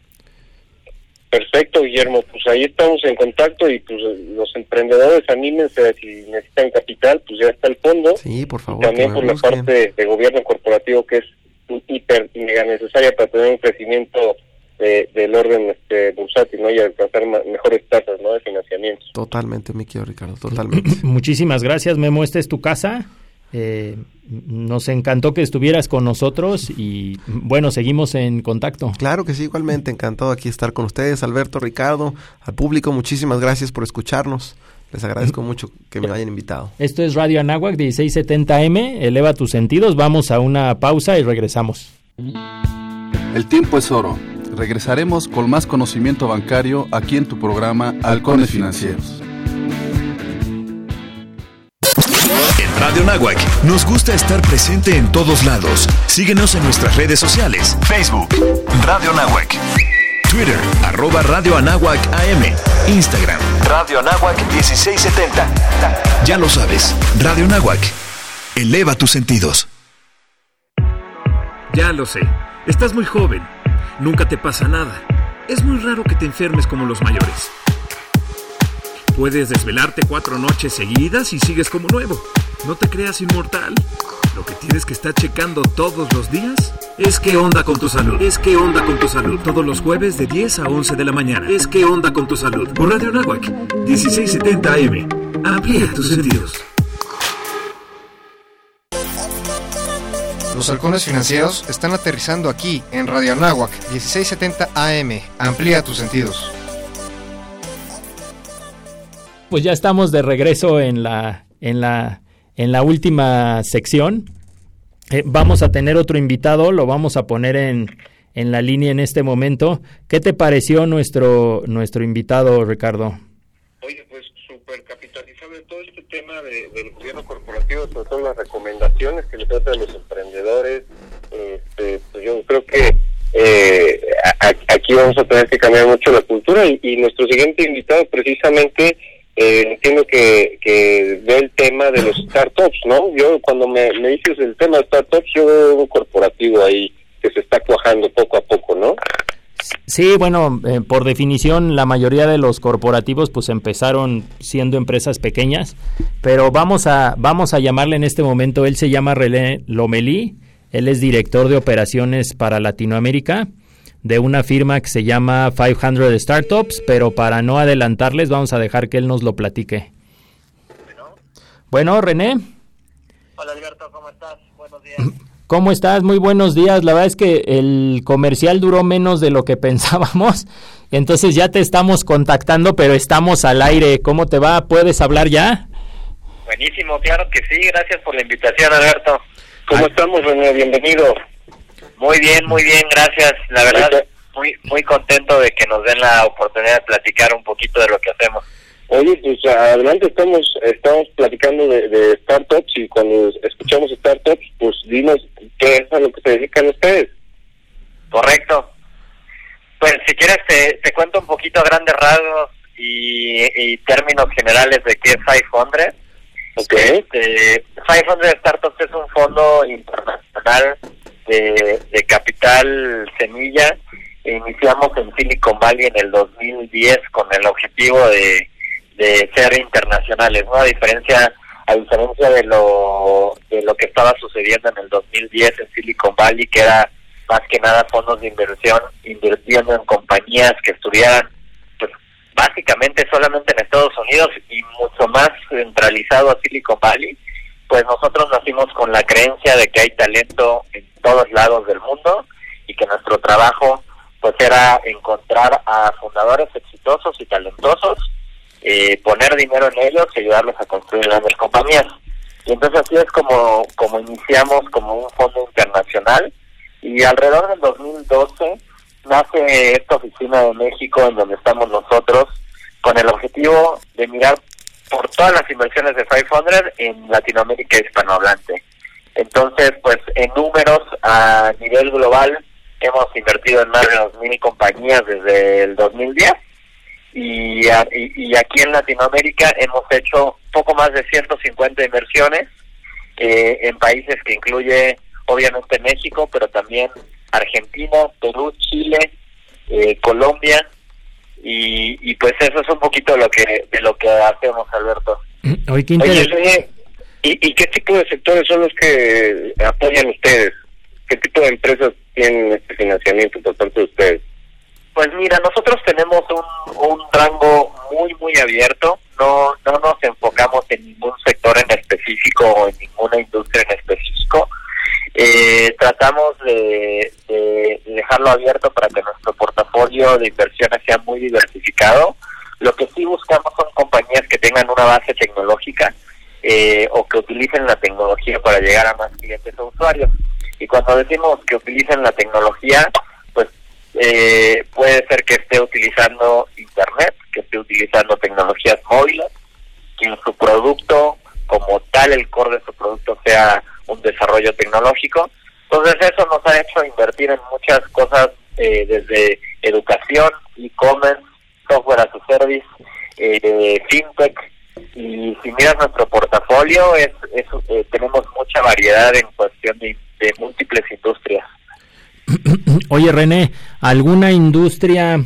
Perfecto, Guillermo. Pues ahí estamos en contacto y pues los emprendedores anímense si necesitan capital, pues ya está el fondo. Sí, por favor. Y también por me la parte de gobierno corporativo que es hiper y mega necesaria para tener un crecimiento de- del orden este, bursátil ¿no? y alcanzar ma- mejores tasas ¿no? de financiamiento. Totalmente, mi querido Ricardo, totalmente. Muchísimas gracias, Memo. Esta es tu casa. Eh, nos encantó que estuvieras con nosotros y bueno, seguimos en contacto. Claro que sí, igualmente, encantado aquí estar con ustedes, Alberto, Ricardo, al público, muchísimas gracias por escucharnos. Les agradezco mucho que me hayan invitado. Esto es Radio Anáhuac 1670M. Eleva tus sentidos. Vamos a una pausa y regresamos. El tiempo es oro. Regresaremos con más conocimiento bancario aquí en tu programa Halcones Financieros. En Radio Nahuac nos gusta estar presente en todos lados. Síguenos en nuestras redes sociales. Facebook, Radio Nahuac. Twitter, arroba Radio Anáhuac AM. Instagram, Radio Anáhuac 1670. Ya lo sabes, Radio Nahuac. Eleva tus sentidos. Ya lo sé, estás muy joven, nunca te pasa nada. Es muy raro que te enfermes como los mayores. Puedes desvelarte cuatro noches seguidas y sigues como nuevo. No te creas inmortal. Lo que tienes que estar checando todos los días es qué onda con tu salud. Es qué onda con tu salud. Todos los jueves de 10 a 11 de la mañana. Es qué onda con tu salud. Por Radio Nahuac, 1670 AM. Amplía tus sentidos. Los halcones financieros están aterrizando aquí en Radio Anáhuac 1670 AM. Amplía tus sentidos. Pues ya estamos de regreso en la, en la, en la última sección. Eh, vamos a tener otro invitado, lo vamos a poner en, en la línea en este momento. ¿Qué te pareció nuestro, nuestro invitado, Ricardo? Oye, pues de todo este tema de- del gobierno corporativo, sobre todo las recomendaciones que le trata a los emprendedores. Este, pues yo creo que eh, aquí vamos a tener que cambiar mucho la cultura y nuestro siguiente invitado precisamente eh, entiendo que, que ve el tema de los startups, ¿no? Yo cuando me, dices el tema de startups, yo veo un corporativo ahí que se está cuajando poco a poco, ¿no? Sí, bueno, eh, por definición la mayoría de los corporativos pues empezaron siendo empresas pequeñas, pero vamos a vamos a llamarle en este momento, él se llama René Lomelí, él es director de operaciones para Latinoamérica de una firma que se llama 500 Startups, pero para no adelantarles vamos a dejar que él nos lo platique. Bueno, René. Hola Alberto, ¿cómo estás? Buenos días. ¿Cómo estás? Muy buenos días. La verdad es que el comercial duró menos de lo que pensábamos. Entonces ya te estamos contactando, pero estamos al aire. ¿Cómo te va? ¿Puedes hablar ya? Buenísimo, claro que sí. Gracias por la invitación, Alberto. ¿Cómo estamos, René? Bienvenido. Muy bien, muy bien, gracias. La verdad, muy muy contento de que nos den la oportunidad de platicar un poquito de lo que hacemos. Oye, pues adelante estamos estamos platicando de, startups y cuando escuchamos startups, pues dinos qué es a lo que se dedican ustedes. Correcto. Pues si quieres te, te cuento un poquito a grandes rasgos y, términos generales de qué es 500. Okay. Este, 500 Startups es un fondo internacional de, capital semilla. Iniciamos en Silicon Valley en el 2010 con el objetivo de de ser internacionales, ¿no? A diferencia a diferencia de lo de lo que estaba sucediendo en el 2010 en Silicon Valley, que era más que nada fondos de inversión invirtiendo en compañías que estuvieran pues básicamente solamente en Estados Unidos y mucho más centralizado a Silicon Valley, pues nosotros nacimos con la creencia de que hay talento en todos lados del mundo y que nuestro trabajo pues era encontrar a fundadores exitosos y talentosos eh, poner dinero en ellos y ayudarlos a construir grandes compañías. Y entonces así es como, como iniciamos como un fondo internacional y alrededor del 2012 nace esta oficina de México en donde estamos nosotros con el objetivo de mirar por todas las inversiones de 500 en Latinoamérica hispanohablante. Entonces, pues en números a nivel global hemos invertido en más de 2.000 compañías desde el 2010 y, y, aquí en Latinoamérica hemos hecho poco más de 150 inversiones eh, en países que incluye obviamente México, pero también Argentina, Perú, Chile, eh, Colombia y, y, pues eso es un poquito de lo que de lo que hacemos, Alberto. Oye, ¿y, ¿y qué tipo de sectores son los que apoyan ustedes? ¿Qué tipo de empresas tienen este financiamiento por parte de ustedes? Pues mira, nosotros tenemos un, un rango muy, muy abierto. No, no nos enfocamos en ningún sector en específico o en ninguna industria en específico. Eh, tratamos de, dejarlo abierto para que nuestro portafolio de inversiones sea muy diversificado. Lo que sí buscamos son compañías que tengan una base tecnológica eh, o que utilicen la tecnología para llegar a más clientes o usuarios. Y cuando decimos que utilicen la tecnología, eh, puede ser que esté utilizando Internet, que esté utilizando tecnologías móviles, que en su producto, como tal, el core de su producto sea un desarrollo tecnológico. Entonces eso nos ha hecho invertir en muchas cosas eh, desde educación, e-commerce, software as a service, eh, fintech. Y si miras nuestro portafolio, es, eh, tenemos mucha variedad en cuestión de múltiples industrias. Oye, René, ¿alguna industria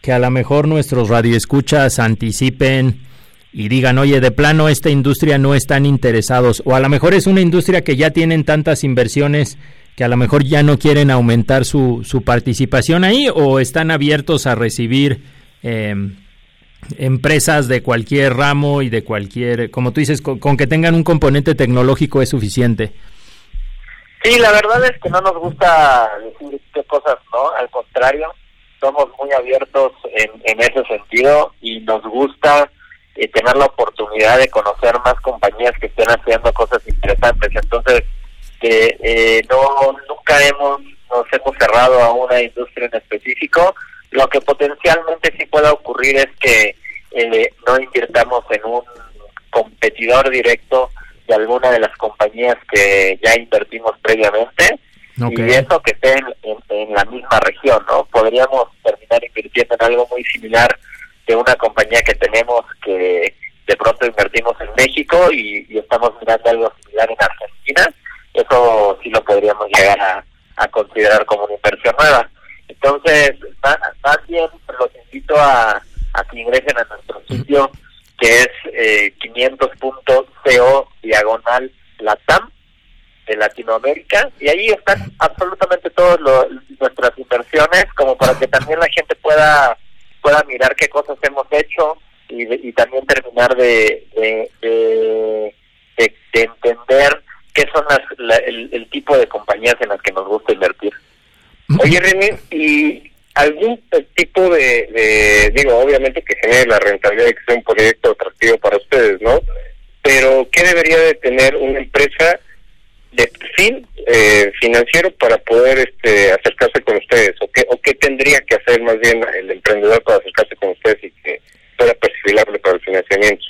que a lo mejor nuestros radioescuchas anticipen y digan, oye, de plano esta industria no están interesados? O a lo mejor es una industria que ya tienen tantas inversiones que a lo mejor ya no quieren aumentar su, su participación ahí o están abiertos a recibir em, empresas de cualquier ramo y de cualquier, como tú dices, con que tengan un componente tecnológico es suficiente. Sí, la verdad es que no nos gusta decir qué cosas, ¿no? Al contrario, somos muy abiertos en, en ese sentido y nos gusta eh, tener la oportunidad de conocer más compañías que estén haciendo cosas interesantes. Entonces, eh, no nunca hemos nos hemos cerrado a una industria en específico. Lo que potencialmente sí pueda ocurrir es que eh, no invirtamos en un competidor directo de alguna de las compañías que ya invertimos previamente y eso que esté en, la misma región, ¿no? Podríamos terminar invirtiendo en algo muy similar de una compañía que tenemos que de pronto invertimos en México y, estamos mirando algo similar en Argentina, eso sí lo podríamos llegar a, considerar como una inversión nueva. Entonces, más, más bien los invito a, a que ingresen a nuestro sitio que es eh, 500.co diagonal latam de Latinoamérica y ahí están absolutamente todas nuestras inversiones como para que también la gente pueda pueda mirar qué cosas hemos hecho y, y también terminar de, de, de, de entender qué son las, la, el, el, tipo de compañías en las que nos gusta invertir. Oye, René, ¿y algún tipo de, de, digo, obviamente que genere la rentabilidad de que sea un proyecto atractivo para ustedes, ¿no? Pero, ¿qué debería de tener una empresa de perfil eh, financiero para poder este, acercarse con ustedes? ¿O qué, ¿O qué tendría que hacer más bien el emprendedor para acercarse con ustedes y que pueda perfilarle para el financiamiento?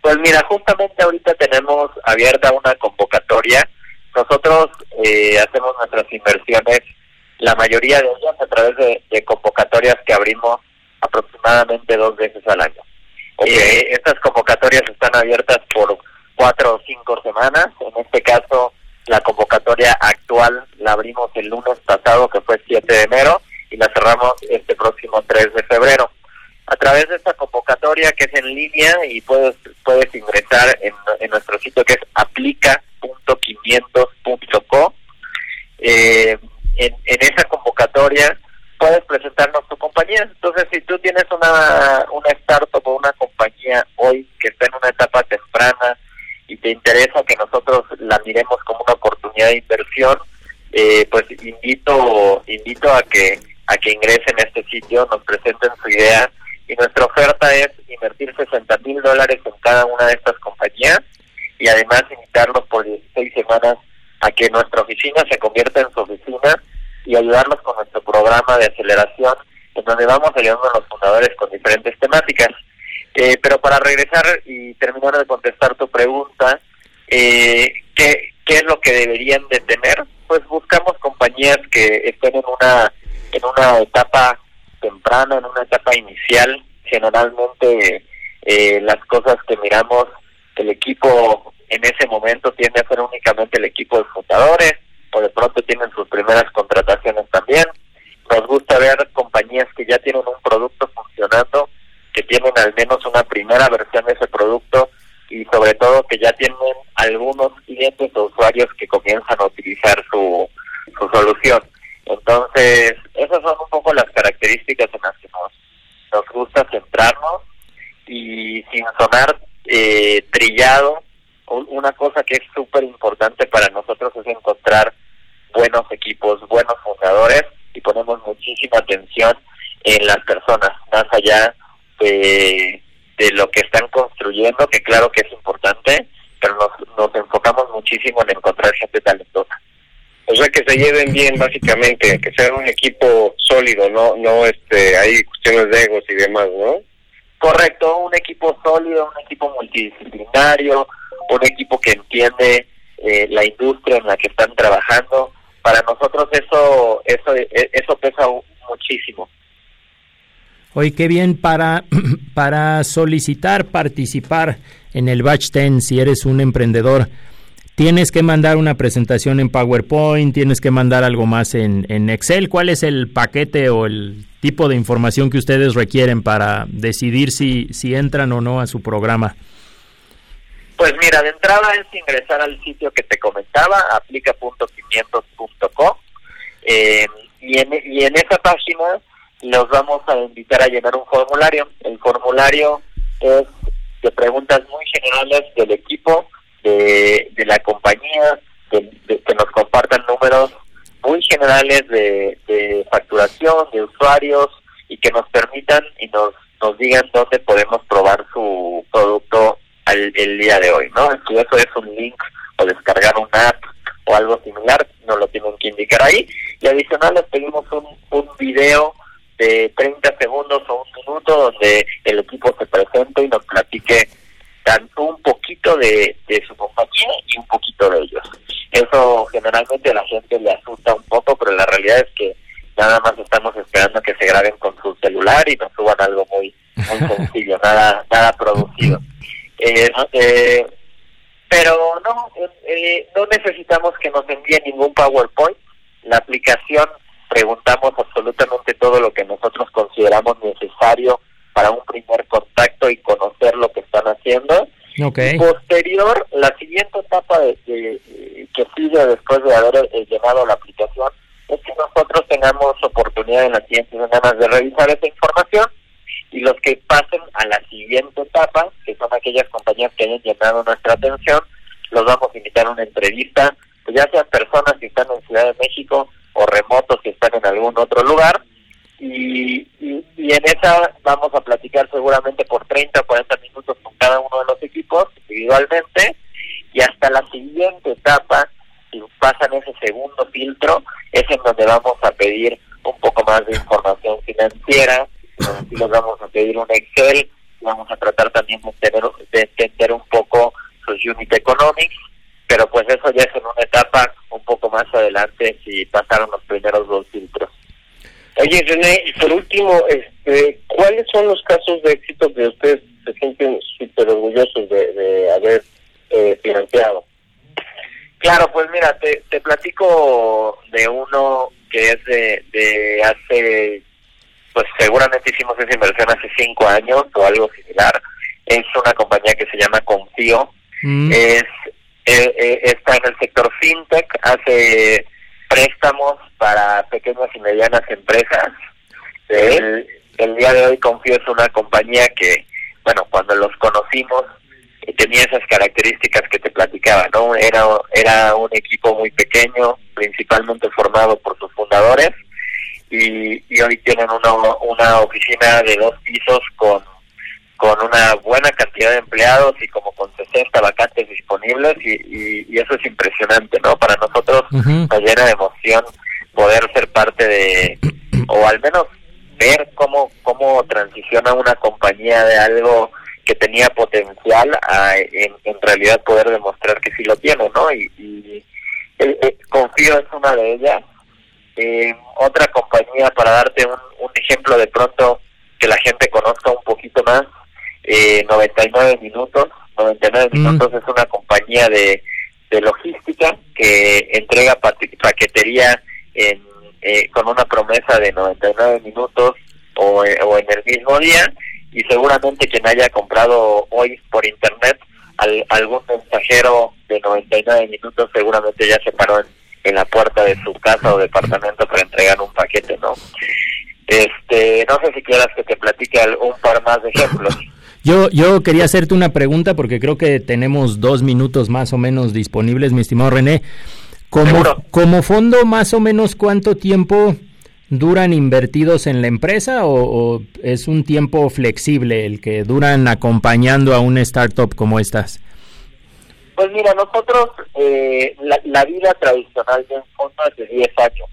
Pues mira, justamente ahorita tenemos abierta una convocatoria. Nosotros eh, hacemos nuestras inversiones, la mayoría de ellas a través de, de convocatorias que abrimos aproximadamente dos veces al año. Okay. Eh, estas convocatorias están abiertas por cuatro o cinco semanas. En este caso, la convocatoria actual la abrimos el lunes pasado, que fue 7 de enero, y la cerramos este próximo 3 de febrero. A través de esta convocatoria que es en línea y puedes puedes ingresar en, nuestro sitio que es aplica.500.co. Eh, en, en esa convocatoria puedes presentarnos tu compañía. Entonces, si tú tienes una, una startup o una compañía hoy que está en una etapa temprana y te interesa que nosotros la miremos como una oportunidad de inversión, eh, pues invito invito a que a que ingresen a este sitio, nos presenten su idea y nuestra oferta es invertir 60 mil dólares en cada una de estas compañías y además invitarlos por 16 semanas a que nuestra oficina se convierta en su oficina y ayudarlos con nuestro programa de aceleración en donde vamos ayudando a los fundadores con diferentes temáticas. Eh, pero para regresar y terminar de contestar tu pregunta, eh, ¿qué, ¿qué es lo que deberían de tener? Pues buscamos compañías que estén en una, en una etapa temprana, en una etapa inicial. Generalmente eh, las cosas que miramos, el equipo en ese momento tiende a ser únicamente el equipo de fundadores, o de pronto tienen sus primeras contrataciones también. Nos gusta ver compañías que ya tienen un producto funcionando, que tienen al menos una primera versión de ese producto y sobre todo que ya tienen algunos clientes o usuarios que comienzan a utilizar su, su solución. Entonces, esas son un poco las características en las que nos, nos gusta centrarnos y sin sonar eh, trillado, una cosa que es súper importante para nosotros es encontrar buenos equipos, buenos fundadores y ponemos muchísima atención en las personas, más allá de, de lo que están construyendo, que claro que es importante, pero nos, nos enfocamos muchísimo en encontrar gente talentosa. O sea, que se lleven bien, básicamente, que sea un equipo sólido, no no este hay cuestiones de egos y demás, ¿no? Correcto, un equipo sólido, un equipo multidisciplinario, un equipo que entiende eh, la industria en la que están trabajando. Para nosotros eso eso eso pesa muchísimo. Oye, qué bien para, para solicitar participar en el Batch 10 si eres un emprendedor tienes que mandar una presentación en PowerPoint, tienes que mandar algo más en, en, Excel. ¿Cuál es el paquete o el tipo de información que ustedes requieren para decidir si, si entran o no a su programa? Pues mira, de entrada es ingresar al sitio que te comentaba, aplica.500.co, eh, y, en, y en esa página los vamos a invitar a llenar un formulario. El formulario es de preguntas muy generales del equipo, de, de la compañía, de, que nos compartan números muy generales de, de facturación, de usuarios y que nos permitan y nos, nos digan dónde podemos probar su producto al, el día de hoy, ¿no? Si eso es un link o descargar una app o algo similar, nos lo tienen que indicar ahí. Y adicional les pedimos un, un video de 30 segundos o un minuto donde el equipo se presente y nos platique tanto un poquito de, de su compañía y un poquito de ellos. Eso generalmente a la gente le asusta un poco, pero la realidad es que nada más estamos esperando que se graben con su celular y nos suban algo muy muy sencillo, nada nada producido. Eh, eh, pero no eh, no necesitamos que nos envíen ningún PowerPoint. La aplicación preguntamos absolutamente todo lo que nosotros consideramos necesario para un primer contacto y conocer lo que están haciendo. Okay. Y posterior, la siguiente etapa de, de- que sigue después de haber eh, llenado la aplicación es que nosotros tengamos oportunidad en las siguientes semanas de revisar esa información y los que pasen a la siguiente etapa, que son aquellas compañías que hayan llenado nuestra atención, los vamos a invitar a una entrevista, pues ya sean personas que están en Ciudad de México o remotos que están en algún otro lugar, y, y, y en esa vamos a platicar seguramente por 30 o 40 minutos con cada uno de los equipos individualmente, y hasta la siguiente etapa, si pasan ese segundo filtro, es en donde vamos a pedir un poco más de información financiera, sí les vamos a pedir un Excel, vamos a tratar también de entender, de entender un poco sus unit economics, pero pues eso ya es en una etapa un poco más adelante si pasaron los primeros dos filtros. Oye, René, y por último, este, ¿cuáles son los casos de éxito que ustedes se sienten súper orgullosos de, de haber eh, financiado? Claro, pues mira, te, te platico de uno que es de, de hace, pues seguramente hicimos esa inversión hace cinco años o algo similar. Es una compañía que se llama Confío. Es eh, eh, está en el sector fintech, hace préstamos para pequeñas y medianas empresas. El, el día de hoy Confío es una compañía que, bueno, cuando los conocimos eh, tenía esas características que te platicaba, ¿no? Era, era un equipo muy pequeño, principalmente formado por sus fundadores, y, y hoy tienen una, una oficina de dos pisos con, con una buena cantidad de empleados y como con 60 vacantes disponibles, y, y, y eso es impresionante, ¿no? Para nosotros nos llena de emoción poder ser parte de, o al menos ver cómo, cómo transiciona una compañía de algo que tenía potencial a en, en realidad poder demostrar que sí lo tiene, ¿no? Y, y eh, eh, Confío es una de ellas. Eh, otra compañía, para darte un, un ejemplo de pronto que la gente conozca un poquito más, eh, 99 minutos. 99 minutos es una compañía de, de logística que entrega paquetería en, eh, con una promesa de 99 minutos o, eh, o en el mismo día y seguramente quien haya comprado hoy por internet al- algún mensajero de 99 minutos seguramente ya se paró en, en la puerta de su casa o departamento para entregar un paquete, ¿no? Este, no sé si quieras que te platique un par más de ejemplos. Yo, yo quería hacerte una pregunta porque creo que tenemos dos minutos más o menos disponibles, mi estimado René. Como, como fondo, más o menos, ¿cuánto tiempo duran invertidos en la empresa o, o es un tiempo flexible el que duran acompañando a una startup como estas? Pues mira, nosotros, eh, la, la vida tradicional de un fondo es de 10 años.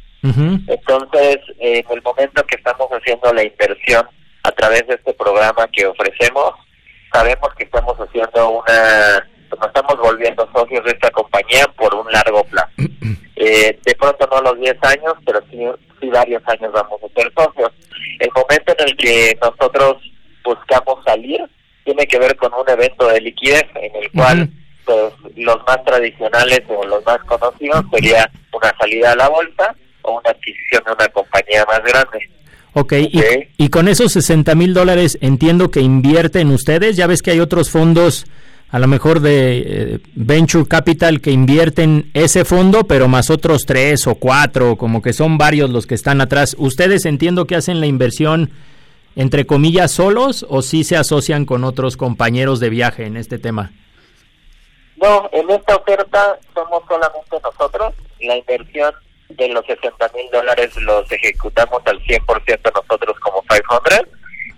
Entonces, eh, en el momento que estamos haciendo la inversión a través de este programa que ofrecemos, sabemos que estamos haciendo una, nos estamos volviendo socios de esta compañía por un largo plazo. Eh, de pronto no los 10 años, pero sí, sí varios años vamos a ser socios. El momento en el que nosotros buscamos salir tiene que ver con un evento de liquidez en el cual pues, los más tradicionales o los más conocidos sería una salida a la bolsa o una adquisición de una compañía más grande. Ok, y, y con esos 60 mil dólares entiendo que invierten ustedes. Ya ves que hay otros fondos, a lo mejor de eh, Venture Capital, que invierten ese fondo, pero más otros tres o cuatro, como que son varios los que están atrás. ¿Ustedes entiendo que hacen la inversión, entre comillas, solos o sí se asocian con otros compañeros de viaje en este tema? No, en esta oferta somos solamente nosotros. La inversión de los 60 mil dólares los ejecutamos al 100% nosotros como 500.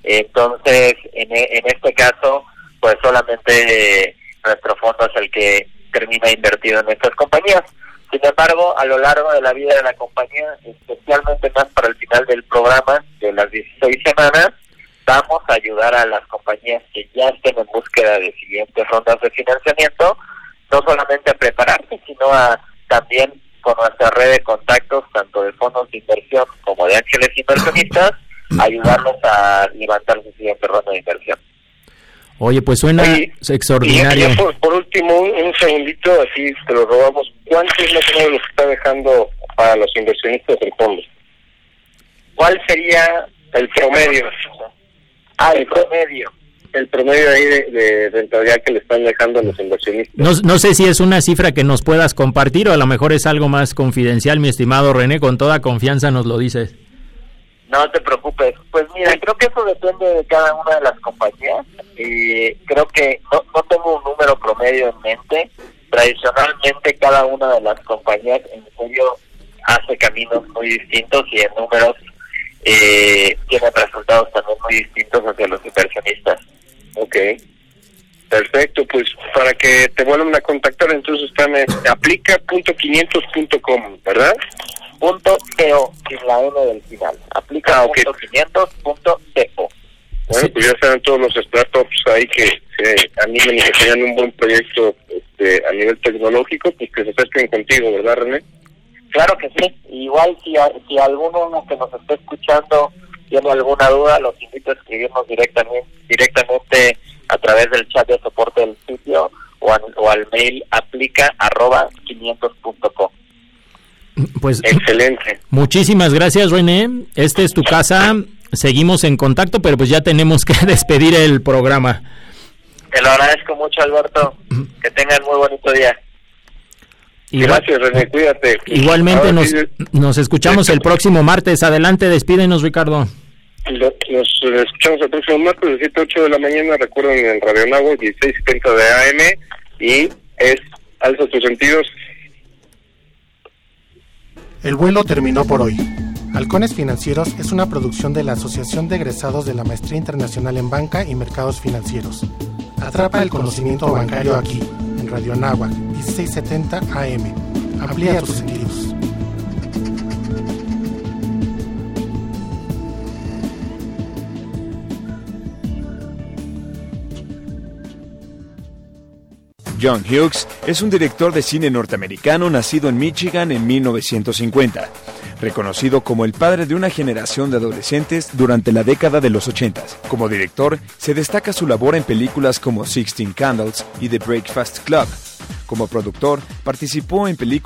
Entonces, en, e- en este caso, pues solamente eh, nuestro fondo es el que termina invertido en estas compañías. Sin embargo, a lo largo de la vida de la compañía, especialmente más para el final del programa, de las 16 semanas, vamos a ayudar a las compañías que ya estén en búsqueda de siguientes rondas de financiamiento, no solamente a prepararse, sino a también con nuestra red de contactos, tanto de fondos de inversión como de ángeles inversionistas, ayudarlos a levantar su siguiente ronda de inversión. Oye, pues suena extraordinario. Y por, por último, un, un segundito, así te lo robamos. ¿Cuánto es más o menos lo que está dejando para los inversionistas el fondo? ¿Cuál sería el promedio? Ah, el promedio. El promedio ahí de, de rentabilidad que le están dejando a los inversionistas. No, no sé si es una cifra que nos puedas compartir o a lo mejor es algo más confidencial, mi estimado René, con toda confianza nos lo dices. No te preocupes. Pues mira, creo que eso depende de cada una de las compañías. Y creo que no, no tengo un número promedio en mente. Tradicionalmente cada una de las compañías en serio hace caminos muy distintos y en números eh, tienen resultados también muy distintos hacia los inversionistas. Ok. Perfecto, pues para que te vuelvan a contactar, entonces está en aplica.500.com, ¿verdad? Punto .co, sin la N del final. Aplica Ah, ok. punto 500 punto .co. Bueno, pues ya saben todos los startups ahí que se animen y que tengan un buen proyecto este, a nivel tecnológico, pues que se acerquen contigo, ¿verdad, René? Claro que sí. Igual si, a- si alguno que nos esté escuchando tiene alguna duda, los invito a escribirnos directamente, directamente a través del chat de soporte del sitio o, al- o al mail aplica arroba 500.com. Pues Excelente. muchísimas gracias René, esta es tu casa, seguimos en contacto, pero pues ya tenemos que despedir el programa. Te lo agradezco mucho, Alberto. Que tengan muy bonito día. Igual- Gracias, René, cuídate. Igualmente nos, sí, nos escuchamos el próximo martes. Adelante, despídenos Ricardo. lo- Nos escuchamos el próximo martes de 7 a 8 de la mañana, recuerden en Radio Nago, 1670 de AM, y es Alza tus sentidos. El vuelo terminó por hoy. Halcones Financieros es una producción de la Asociación de Egresados de la Maestría Internacional en Banca y Mercados Financieros. Atrapa el conocimiento bancario aquí, en Radio Anáhuac, 1670 AM. Amplía tus sentidos. John Hughes es un director de cine norteamericano nacido en Michigan en 1950, reconocido como el padre de una generación de adolescentes durante la década de los 80. Como director, se destaca su labor en películas como Sixteen Candles y The Breakfast Club. Como productor, participó en películas